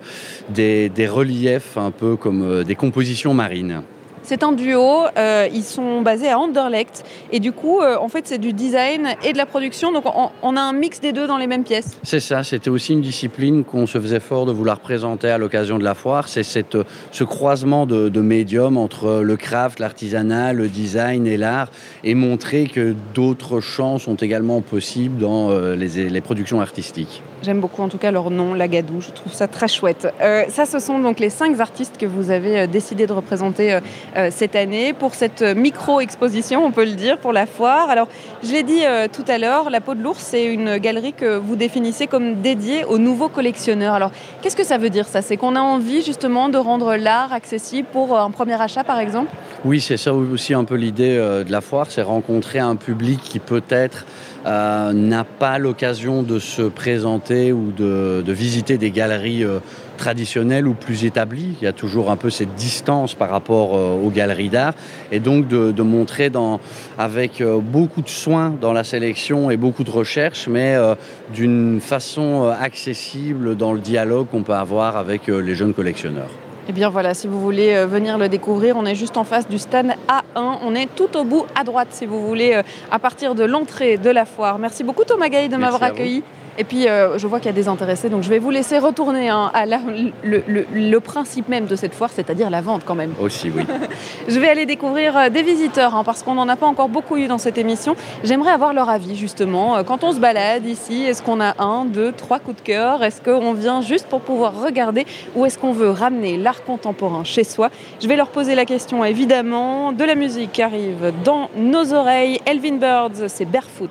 des, reliefs un peu comme des compositions marines. C'est un duo, euh, ils sont basés à Anderlecht et du coup, euh, en fait, c'est du design et de la production, donc on, on, a un mix des deux dans les mêmes pièces. C'est ça, c'était aussi une discipline qu'on se faisait fort de vouloir présenter à l'occasion de la foire, c'est ce croisement de, de médiums entre le craft, l'artisanat, le design et l'art et montrer que d'autres champs sont également possibles dans euh, les, les productions artistiques. J'aime beaucoup en tout cas leur nom, Lagadou, je trouve ça très chouette. Euh, ça, ce sont donc les cinq artistes que vous avez euh, décidé de représenter euh, cette année pour cette micro-exposition, on peut le dire, pour la foire. Alors, je l'ai dit euh, tout à l'heure, La Peau de l'Ours, c'est une galerie que vous définissez comme dédiée aux nouveaux collectionneurs. Alors, qu'est-ce que ça veut dire ça? C'est qu'on a envie justement de rendre l'art accessible pour un premier achat, par exemple? Oui, c'est ça aussi un peu l'idée de la foire, c'est rencontrer un public qui peut-être euh, n'a pas l'occasion de se présenter ou de, visiter des galeries euh, traditionnelles ou plus établies. Il y a toujours un peu cette distance par rapport euh, aux galeries d'art et donc de, montrer avec beaucoup de soin dans la sélection et beaucoup de recherche, mais d'une façon accessible dans le dialogue qu'on peut avoir avec les jeunes collectionneurs. Eh bien voilà, si vous voulez euh, venir le découvrir, on est juste en face du stand A1. On est tout au bout à droite, si vous voulez, euh, à partir de l'entrée de la foire. Merci beaucoup Thomas Gaï de m'avoir accueilli. Et puis, euh, je vois qu'il y a des intéressés, donc je vais vous laisser retourner hein, à la- le, le- le principe même de cette foire, c'est-à-dire la vente quand même. Aussi, oui. Je vais aller découvrir euh, des visiteurs, hein, parce qu'on n'en a pas encore beaucoup eu dans cette émission. J'aimerais avoir leur avis, justement. Euh, Quand on se balade ici, est-ce qu'on a un, deux, trois coups de cœur? Est-ce qu'on vient juste pour pouvoir regarder? Ou est-ce qu'on veut ramener l'art contemporain chez soi? Je vais leur poser la question, évidemment. De la musique arrive dans nos oreilles. Elvin Birds, c'est Barefoot.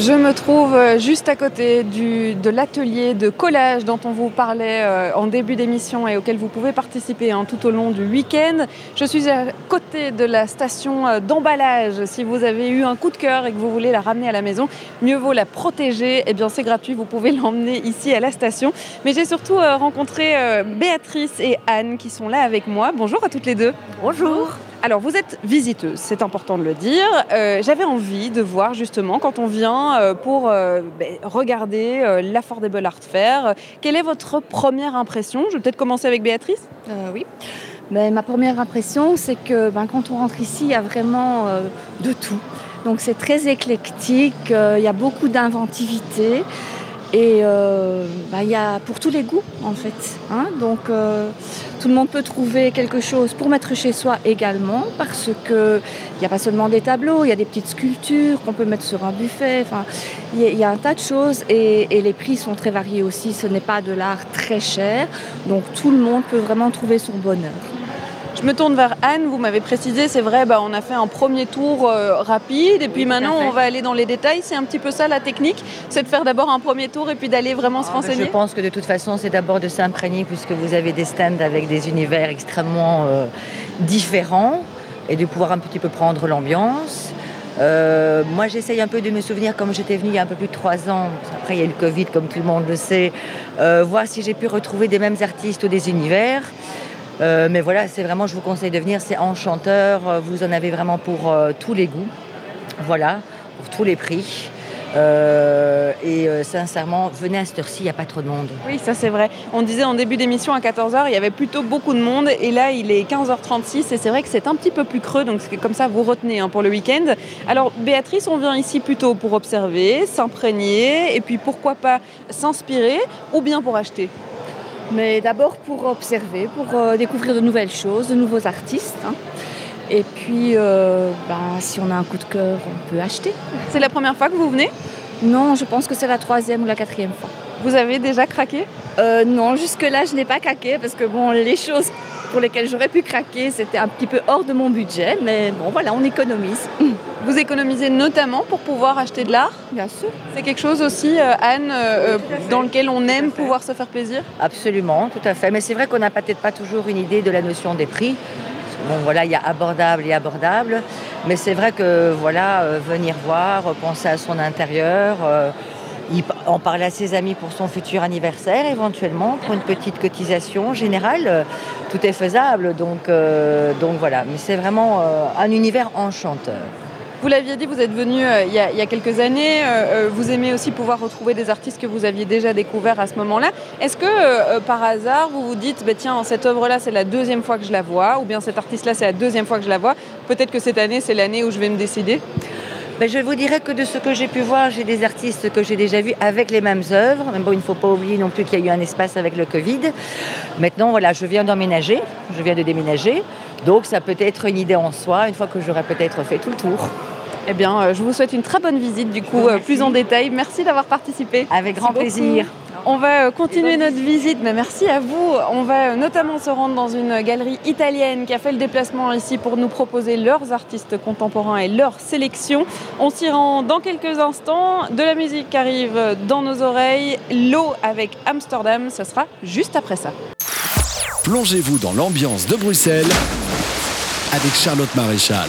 Je me trouve euh, juste à côté du, de l'atelier de collage dont on vous parlait euh, en début d'émission et auquel vous pouvez participer hein, tout au long du week-end. Je suis à côté de la station euh, d'emballage. Si vous avez eu un coup de cœur et que vous voulez la ramener à la maison, mieux vaut la protéger. Eh bien, c'est gratuit, vous pouvez l'emmener ici à la station. Mais j'ai surtout rencontré Béatrice et Anne qui sont là avec moi. Bonjour à toutes les deux. Bonjour. Alors, vous êtes visiteuse, c'est important de le dire. Euh, J'avais envie de voir justement quand on vient euh, pour euh, ben, regarder euh, l'Affordable Art Fair, quelle est votre première impression? Je vais peut-être commencer avec Béatrice. Euh, oui. Ben, ma première impression, c'est que ben, quand on rentre ici, il y a vraiment de tout. Donc c'est très éclectique, il y a beaucoup d'inventivité et il y a pour tous les goûts en fait. hein. Donc tout le monde peut trouver quelque chose pour mettre chez soi également parce que il n'y a pas seulement des tableaux, il y a des petites sculptures qu'on peut mettre sur un buffet. Enfin, il y, a- un tas de choses et les prix sont très variés aussi. Ce n'est pas de l'art très cher, donc tout le monde peut vraiment trouver son bonheur. Je me tourne vers Anne, vous m'avez précisé, c'est vrai, bah, on a fait un premier tour euh, rapide et puis maintenant on va aller dans les détails. C'est un petit peu ça la technique, c'est de faire d'abord un premier tour et puis d'aller vraiment se Ah, renseigner. Je pense que de toute façon, c'est d'abord de s'imprégner puisque vous avez des stands avec des univers extrêmement euh, différents et de pouvoir un petit peu prendre l'ambiance. Euh, moi, j'essaye un peu de me souvenir comme j'étais venue il y a un peu plus de trois ans. Après, il y a eu le Covid, comme tout le monde le sait. Voir si j'ai pu retrouver des mêmes artistes ou des univers. Euh, mais voilà, c'est vraiment, je vous conseille de venir. C'est enchanteur. Euh, Vous en avez vraiment pour euh, tous les goûts. Voilà, pour tous les prix. Et sincèrement, venez à cette heure-ci, il n'y a pas trop de monde. Oui, ça c'est vrai. On disait en début d'émission à 14h, il y avait plutôt beaucoup de monde et là il est 15h36 et c'est vrai que c'est un petit peu plus creux, donc comme ça vous retenez hein, pour le week-end. Alors Béatrice, on vient ici plutôt pour observer, s'imprégner et puis pourquoi pas s'inspirer ou bien pour acheter? Mais d'abord pour observer, pour euh, découvrir de nouvelles choses, de nouveaux artistes. hein. Et puis, euh, ben, si on a un coup de cœur, on peut acheter. C'est la première fois que vous venez? Non, je pense que c'est la troisième ou la quatrième fois. Vous avez déjà craqué? Euh, Non, jusque-là, je n'ai pas craqué parce que bon, les choses pour lesquelles j'aurais pu craquer, c'était un petit peu hors de mon budget. Mais bon, voilà, on économise. Vous économisez notamment pour pouvoir acheter de l'art? Bien sûr. C'est quelque chose aussi, euh, Anne, euh, euh, dans lequel on aime pouvoir se faire plaisir? Absolument, tout à fait. Mais c'est vrai qu'on n'a peut-être pas toujours une idée de la notion des prix. Bon, voilà, il y a abordable et abordable. Mais c'est vrai que, voilà, euh, venir voir, penser à son intérieur, il en parler à ses amis pour son futur anniversaire, éventuellement, pour une petite cotisation générale, euh, tout est faisable. Donc, euh, donc voilà. Mais c'est vraiment euh, un univers enchanteur. Vous l'aviez dit, vous êtes venu il, y a, quelques années. vous aimez aussi pouvoir retrouver des artistes que vous aviez déjà découverts à ce moment-là. Est-ce que par hasard, vous vous dites, bah, tiens, cette œuvre-là, c'est la deuxième fois que je la vois, ou bien cet artiste-là, c'est la deuxième fois que je la vois. Peut-être que cette année, c'est l'année où je vais me décider? Ben, je vous dirais que de ce que j'ai pu voir, j'ai des artistes que j'ai déjà vus avec les mêmes œuvres. Bon, il ne faut pas oublier non plus qu'il y a eu un espace avec le Covid. Maintenant, voilà, je viens d'emménager, je viens de déménager. Donc, ça peut être une idée en soi, une fois que j'aurai peut-être fait tout le tour. Eh bien, euh, je vous souhaite une très bonne visite, du coup, euh, plus en détail. Merci d'avoir participé. Avec grand Merci plaisir. beaucoup. On va euh, continuer notre visite, mais merci à vous. On va notamment se rendre dans une galerie italienne qui a fait le déplacement ici pour nous proposer leurs artistes contemporains et leur sélection. On s'y rend dans quelques instants. De la musique arrive dans nos oreilles. L'eau avec Amsterdam, ce sera juste après ça. Plongez-vous dans l'ambiance de Bruxelles avec Charlotte Maréchal.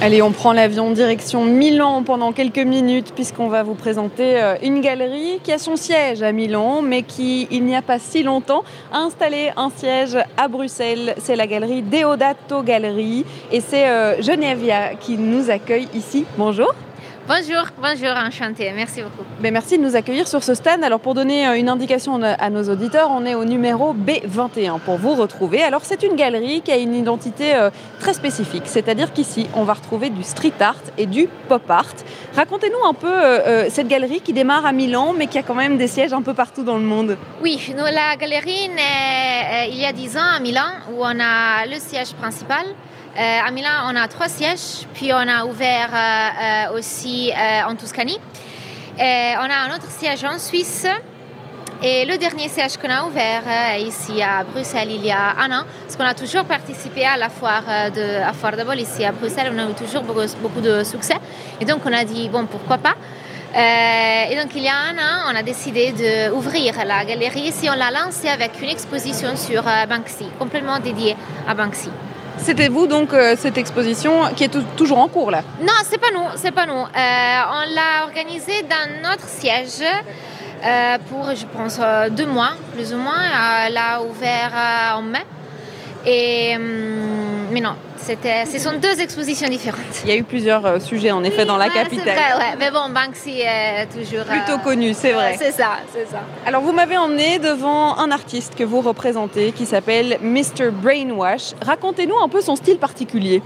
Allez, on prend l'avion direction Milan pendant quelques minutes puisqu'on va vous présenter euh, une galerie qui a son siège à Milan mais qui, il n'y a pas si longtemps, a installé un siège à Bruxelles. C'est la galerie Deodato Gallery et c'est euh, Genevia qui nous accueille ici. Bonjour. Bonjour, bonjour, enchanté, merci beaucoup. Mais merci de nous accueillir sur ce stand. Alors pour donner euh, une indication à nos auditeurs, on est au numéro B21 pour vous retrouver. Alors c'est une galerie qui a une identité euh, très spécifique, c'est-à-dire qu'ici on va retrouver du street art et du pop art. Racontez-nous un peu euh, cette galerie qui démarre à Milan mais qui a quand même des sièges un peu partout dans le monde. Oui, nous, la galerie naît il y a 10 ans à Milan où on a le siège principal. Euh, à Milan, on a trois sièges, puis on a ouvert euh, euh, aussi en Toscanie. On a un autre siège en Suisse. Et le dernier siège qu'on a ouvert ici à Bruxelles il y a un an, parce qu'on a toujours participé à la foire de Affordable ici à Bruxelles, on a eu toujours beaucoup, de succès. Et donc on a dit, bon, pourquoi pas? Et donc il y a un an, on a décidé d'ouvrir la galerie ici. On l'a lancée avec une exposition sur Banksy, complètement dédiée à Banksy. C'était vous donc euh, cette exposition qui est toujours en cours là? Non, c'est pas nous, c'est pas nous. Euh, on l'a organisée dans notre siège euh, pour, je pense, deux mois plus ou moins. elle a ouvert en mai. Hum, mais non, ce sont deux expositions différentes. Il y a eu plusieurs euh, sujets en effet dans la capitale. C'est vrai, Mais bon, Banksy est toujours. Plutôt euh, connu, c'est vrai. c'est ça, c'est ça. Alors vous m'avez emmené devant un artiste que vous représentez qui s'appelle Mr. Brainwash. Racontez-nous un peu son style particulier.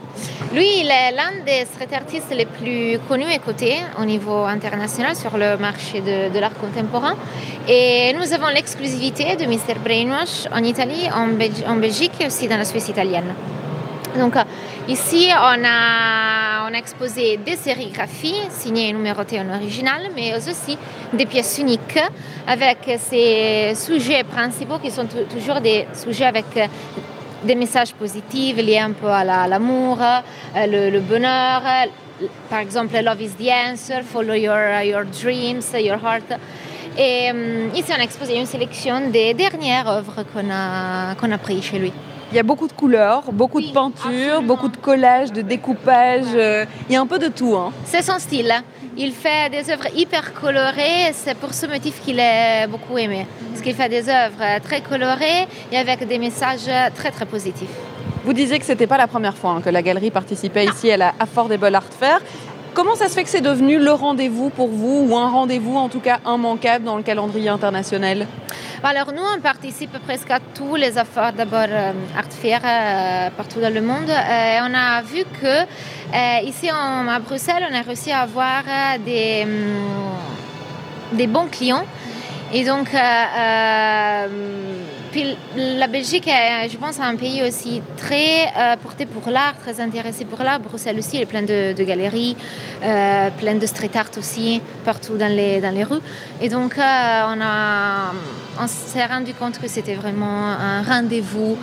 Lui, il est l'un des street artistes les plus connus et cotés au niveau international sur le marché de, de l'art contemporain. Et nous avons l'exclusivité de Mr. Brainwash en Italie, en, en Belgique et aussi dans la Suisse italienne. Donc euh, ici, on a, exposé des sérigraphies signées et numérotées en original, mais aussi des pièces uniques avec ces sujets principaux qui sont toujours des sujets avec euh, des messages positifs liés un peu à l'amour, euh, le, bonheur. Par exemple, Love is the answer, follow your, your dreams, your heart. Et ici, on a exposé une sélection des dernières œuvres qu'on a, qu'on a prises chez lui. Il y a beaucoup de couleurs, beaucoup de peintures, beaucoup de collages, de découpage. Euh, il y a un peu de tout. Hein. C'est son style. Il fait des œuvres hyper colorées. C'est pour ce motif qu'il est beaucoup aimé. Parce qu'il fait des œuvres très colorées et avec des messages très très positifs. Vous disiez que ce n'était pas la première fois hein, que la galerie participait ici à la Affordable Art Fair. Comment ça se fait que c'est devenu le rendez-vous pour vous, ou un rendez-vous en tout cas immanquable dans le calendrier international? Alors nous, on participe presque à tous les affaires d'abord euh, art fair euh, partout dans le monde. Et on a vu que euh, ici à Bruxelles, on a réussi à avoir des, hum, des bons clients. Et donc, la Belgique est, je pense, un pays aussi très euh, porté pour l'art, très intéressé pour l'art. Bruxelles aussi, il est plein de, galeries, euh, plein de street art aussi, partout dans les, dans les rues. Et donc, euh, on, on s'est rendu compte que c'était vraiment un rendez-vous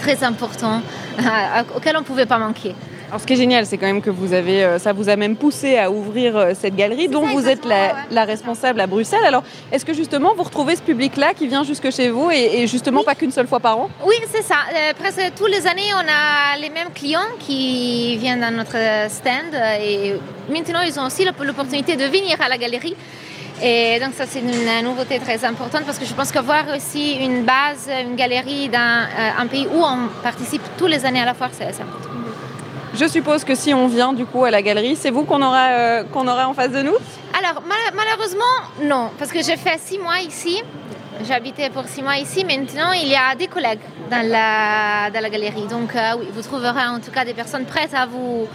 très important auquel on ne pouvait pas manquer. Alors ce qui est génial, c'est quand même que vous avez, euh, ça vous a même poussé à ouvrir euh, cette galerie dont vous êtes la, responsable à Bruxelles. Alors est-ce que justement vous retrouvez ce public-là qui vient jusque chez vous et, justement pas qu'une seule fois par an? Oui, c'est ça. Euh, presque tous les années, on a les mêmes clients qui viennent dans notre stand et maintenant ils ont aussi l'opportunité de venir à la galerie. Et donc ça c'est une nouveauté très importante parce que je pense qu'avoir aussi une base, une galerie dans un pays où on participe tous les années à la foire, c'est important. Je suppose que si on vient du coup à la galerie, c'est vous qu'on aura, euh, qu'on aura en face de nous Alors malheureusement non, parce que j'ai fait six mois ici. J'habitais pour six mois ici. Maintenant, il y a des collègues dans la, dans la galerie. Donc euh, oui, vous trouverez en tout cas des personnes prêtes à vous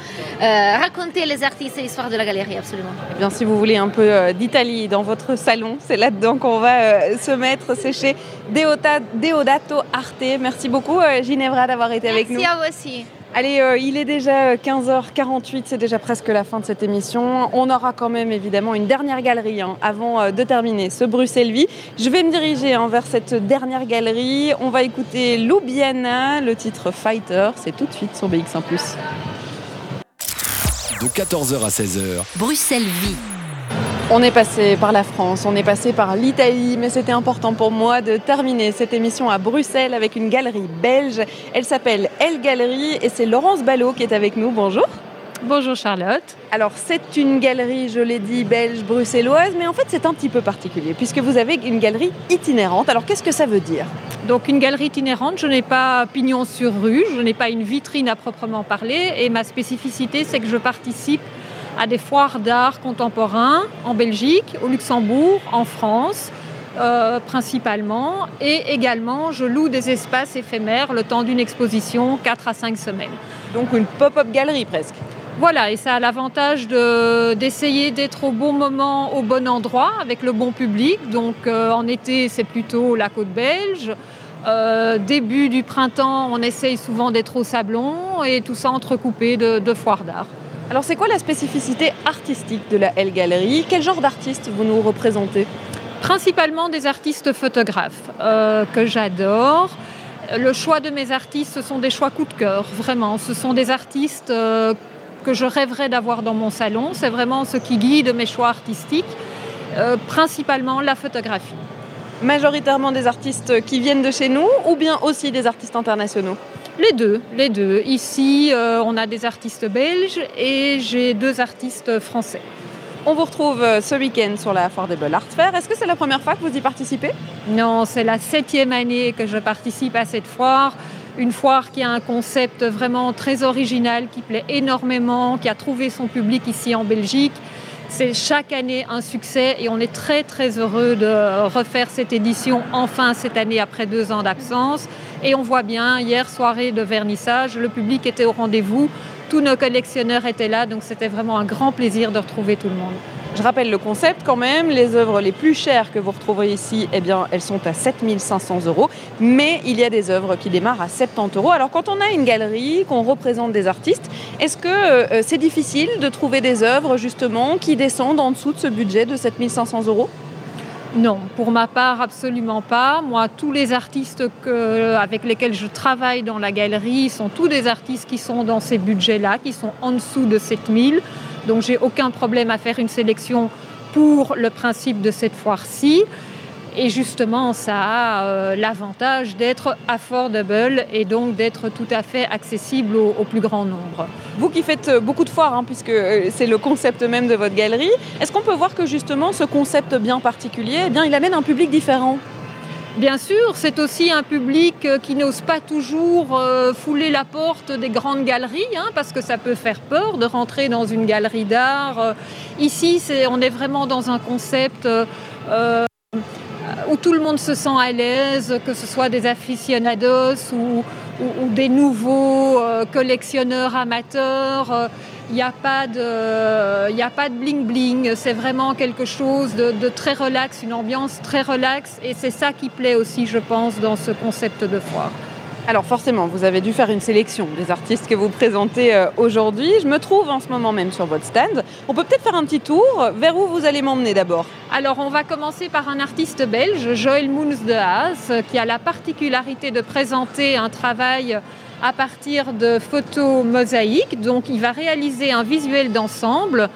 euh, raconter les artistes et l'histoire de la galerie, absolument. Eh bien, si vous voulez un peu d'Italie dans votre salon, c'est là-dedans qu'on va se mettre. C'est chez Deodato Arte. Merci beaucoup Ginevra d'avoir été avec nous. Merci à vous aussi. Allez, euh, il est déjà 15h48, c'est déjà presque la fin de cette émission. On aura quand même évidemment une dernière galerie hein, avant euh, de terminer ce Bruxelles Vie. Je vais me diriger hein, vers cette dernière galerie. On va écouter Loubiana, le titre Fighter. C'est tout de suite sur BX1 ⁇ De 14h à 16h. Bruxelles Vie. On est passé par la France, on est passé par l'Italie, mais c'était important pour moi de terminer cette émission à Bruxelles avec une galerie belge. Elle s'appelle Elle Galerie et c'est Laurence Ballot qui est avec nous. Bonjour. Bonjour Charlotte. Alors c'est une galerie, je l'ai dit, belge, bruxelloise, mais en fait c'est un petit peu particulier puisque vous avez une galerie itinérante. Alors qu'est-ce que ça veut dire? Donc une galerie itinérante, je n'ai pas pignon sur rue, je n'ai pas une vitrine à proprement parler et ma spécificité c'est que je participe à des foires d'art contemporain en Belgique, au Luxembourg, en France. Euh, principalement et également je loue des espaces éphémères le temps d'une exposition 4 à 5 semaines. Donc une pop-up galerie presque. Voilà, et ça a l'avantage d'essayer d'être au bon moment, au bon endroit, avec le bon public. Donc euh, en été, c'est plutôt la côte belge. Euh, début du printemps, on essaye souvent d'être au sablon et tout ça entrecoupé de, de foires d'art. Alors c'est quoi la spécificité artistique de la L Galerie? Quel genre d'artiste vous nous représentez? Principalement des artistes photographes euh, que j'adore. Le choix de mes artistes, ce sont des choix coup de cœur, vraiment. Ce sont des artistes euh, que je rêverais d'avoir dans mon salon. C'est vraiment ce qui guide mes choix artistiques, euh, principalement la photographie. Majoritairement des artistes qui viennent de chez nous ou bien aussi des artistes internationaux? Les deux, les deux. Ici, on a des artistes belges et j'ai deux artistes français. On vous retrouve euh, ce week-end sur la Foire des Belles Art Fair. Est-ce que c'est la première fois que vous y participez? Non, c'est la septième année que je participe à cette foire. Une foire qui a un concept vraiment très original, qui plaît énormément, qui a trouvé son public ici en Belgique. C'est chaque année un succès et on est très très heureux de refaire cette édition enfin cette année après deux ans d'absence. Et on voit bien, hier soirée de vernissage, le public était au rendez-vous tous nos collectionneurs étaient là, donc c'était vraiment un grand plaisir de retrouver tout le monde. Je rappelle le concept quand même, les œuvres les plus chères que vous retrouvez ici, eh bien, elles sont à 7500 euros, mais il y a des œuvres qui démarrent à 70 euros. Alors quand on a une galerie, qu'on représente des artistes, est-ce que euh, c'est difficile de trouver des œuvres justement qui descendent en dessous de ce budget de 7500 euros? Non, pour ma part, absolument pas. Moi, tous les artistes avec lesquels je travaille dans la galerie sont tous des artistes qui sont dans ces budgets-là, qui sont en dessous de 7000. Donc, j'ai aucun problème à faire une sélection pour le principe de cette foire-ci. Et justement, ça a euh, l'avantage d'être affordable et donc d'être tout à fait accessible au, plus grand nombre. Vous qui faites euh, beaucoup de foires, hein, puisque euh, c'est le concept même de votre galerie, est-ce qu'on peut voir que justement ce concept bien particulier, eh bien, il amène un public différent? Bien sûr, c'est aussi un public qui n'ose pas toujours fouler la porte des grandes galeries, hein, parce que ça peut faire peur de rentrer dans une galerie d'art. Ici, on est vraiment dans un concept où tout le monde se sent à l'aise, que ce soit des aficionados ou, des nouveaux euh, collectionneurs amateurs. Il n'y a pas de bling bling, c'est vraiment quelque chose de, très relax, une ambiance très relaxe et c'est ça qui plaît aussi, je pense, dans ce concept de foire. Alors forcément, vous avez dû faire une sélection des artistes que vous présentez euh, aujourd'hui. Je me trouve en ce moment même sur votre stand. On peut peut-être faire un petit tour. Vers où vous allez m'emmener d'abord? Alors on va commencer par un artiste belge, Joël Moons de Haas, qui a la particularité de présenter un travail à partir de photos mosaïques. Donc il va réaliser un visuel d'ensemble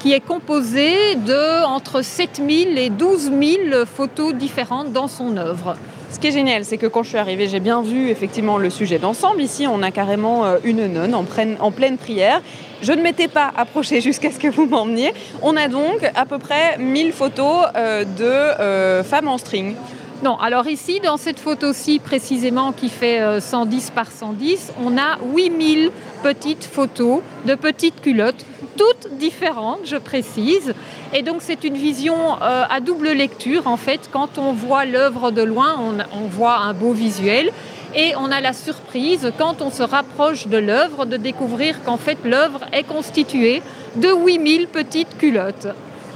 qui est composé de entre 7000 et 12 000 photos différentes dans son œuvre. Ce qui est génial, c'est que quand je suis arrivée, j'ai bien vu effectivement le sujet d'ensemble. Ici, on a carrément euh, une nonne en pleine, en pleine prière. Je ne m'étais pas approchée jusqu'à ce que vous m'emmeniez. On a donc à peu près 1000 photos euh, de euh, femmes en string. Non, alors ici, dans cette photo-ci précisément qui fait 110 par 110, on a 8000 petites photos de petites culottes toutes différentes, je précise. Et donc c'est une vision euh, à double lecture en fait. Quand on voit l'œuvre de loin, on, voit un beau visuel. Et on a la surprise, quand on se rapproche de l'œuvre, de découvrir qu'en fait l'œuvre est constituée de 8000 petites culottes.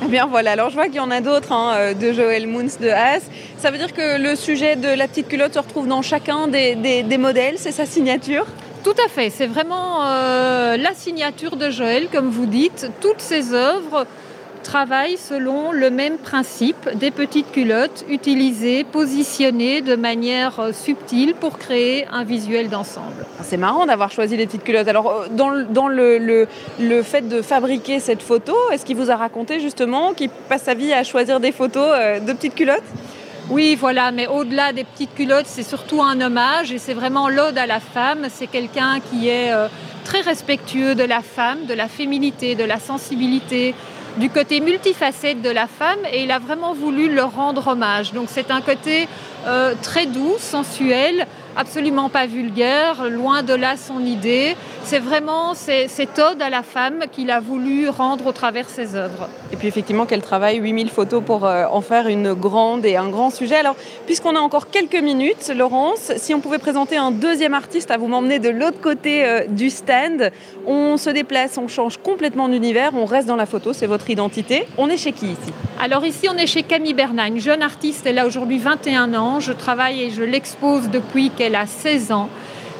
Eh bien voilà, alors je vois qu'il y en a d'autres hein, euh, de Joël Moons de Haas. Ça veut dire que le sujet de la petite culotte se retrouve dans chacun des modèles, c'est sa signature? Tout à fait, c'est vraiment euh, la signature de Joël, comme vous dites. Toutes ses œuvres travaillent selon le même principe, des petites culottes utilisées, positionnées de manière euh, subtile pour créer un visuel d'ensemble. Ah, c'est marrant d'avoir choisi les petites culottes. Alors, euh, dans, le, le, fait de fabriquer cette photo, est-ce qu'il vous a raconté justement qu'il passe sa vie à choisir des photos de petites culottes? Oui, voilà, mais au-delà des petites culottes, c'est surtout un hommage et c'est vraiment l'ode à la femme. C'est quelqu'un qui est euh, très respectueux de la femme, de la féminité, de la sensibilité, du côté multifacette de la femme et il a vraiment voulu leur rendre hommage. Donc c'est un côté euh, très doux, sensuel, absolument pas vulgaire, loin de là son idée. C'est vraiment cette ode à la femme qu'il a voulu rendre au travers ses œuvres. Et puis effectivement qu'elle travaille 8000 photos pour euh, en faire une grande et un grand sujet. Alors puisqu'on a encore quelques minutes, Laurence, si on pouvait présenter un deuxième artiste à vous m'emmener de l'autre côté euh, du stand, on se déplace, on change complètement d'univers, on reste dans la photo, c'est votre identité. On est chez qui ici? Alors ici on est chez Camille Bernat, une jeune artiste, elle a aujourd'hui 21 ans, je travaille et je l'expose depuis qu'elle a 16 ans.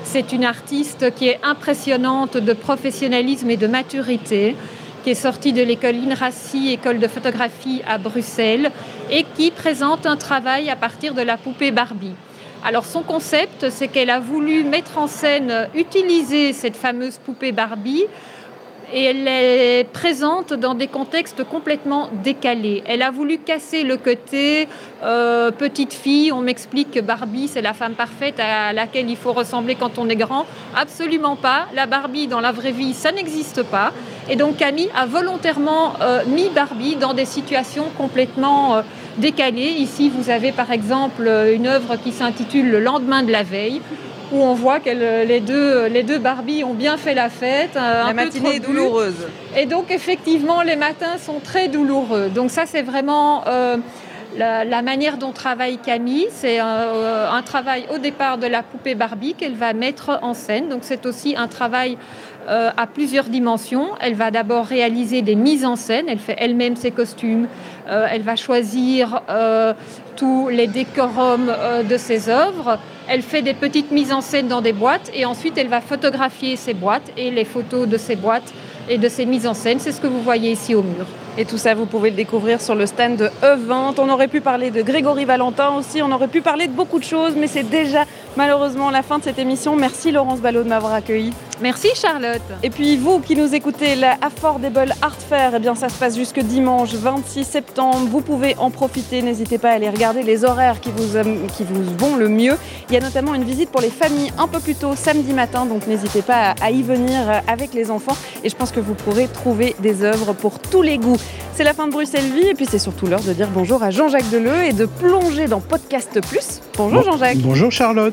C'est une artiste qui est impressionnante de professionnalisme et de maturité, qui est sortie de l'école INRACI, école de photographie à Bruxelles, et qui présente un travail à partir de la poupée Barbie. Alors son concept, c'est qu'elle a voulu mettre en scène, utiliser cette fameuse poupée Barbie et elle est présente dans des contextes complètement décalés. Elle a voulu casser le côté euh, petite fille, on m'explique que Barbie c'est la femme parfaite à laquelle il faut ressembler quand on est grand. Absolument pas. La Barbie dans la vraie vie, ça n'existe pas. Et donc Camille a volontairement euh, mis Barbie dans des situations complètement euh, décalées. Ici, vous avez par exemple une œuvre qui s'intitule Le lendemain de la veille où on voit que les deux, les deux Barbies ont bien fait la fête. La matinée est douloureuse. Et donc effectivement, les matins sont très douloureux. Donc ça, c'est vraiment euh, la, manière dont travaille Camille. C'est euh, un, travail au départ de la poupée Barbie qu'elle va mettre en scène. Donc c'est aussi un travail euh, à plusieurs dimensions. Elle va d'abord réaliser des mises en scène. Elle fait elle-même ses costumes. elle va choisir tous les décorums de ses œuvres. Elle fait des petites mises en scène dans des boîtes et ensuite elle va photographier ces boîtes et les photos de ces boîtes et de ces mises en scène. C'est ce que vous voyez ici au mur. Et tout ça, vous pouvez le découvrir sur le stand de E20. On aurait pu parler de Grégory Valentin aussi, on aurait pu parler de beaucoup de choses, mais c'est déjà malheureusement la fin de cette émission. Merci Laurence Ballot de m'avoir accueilli. Merci Charlotte. Et puis vous qui nous écoutez, la Affordable Art Fair, eh bien ça se passe jusque dimanche 26 septembre. Vous pouvez en profiter, n'hésitez pas à aller regarder les horaires qui vous, qui vous vont le mieux. Il y a notamment une visite pour les familles un peu plus tôt samedi matin, donc n'hésitez pas à y venir avec les enfants. Et je pense que vous pourrez trouver des œuvres pour tous les goûts. C'est la fin de Bruxelles Vie et puis c'est surtout l'heure de dire bonjour à Jean-Jacques Deleu et de plonger dans Podcast Plus. Bonjour Jean-Jacques. Bonjour Charlotte.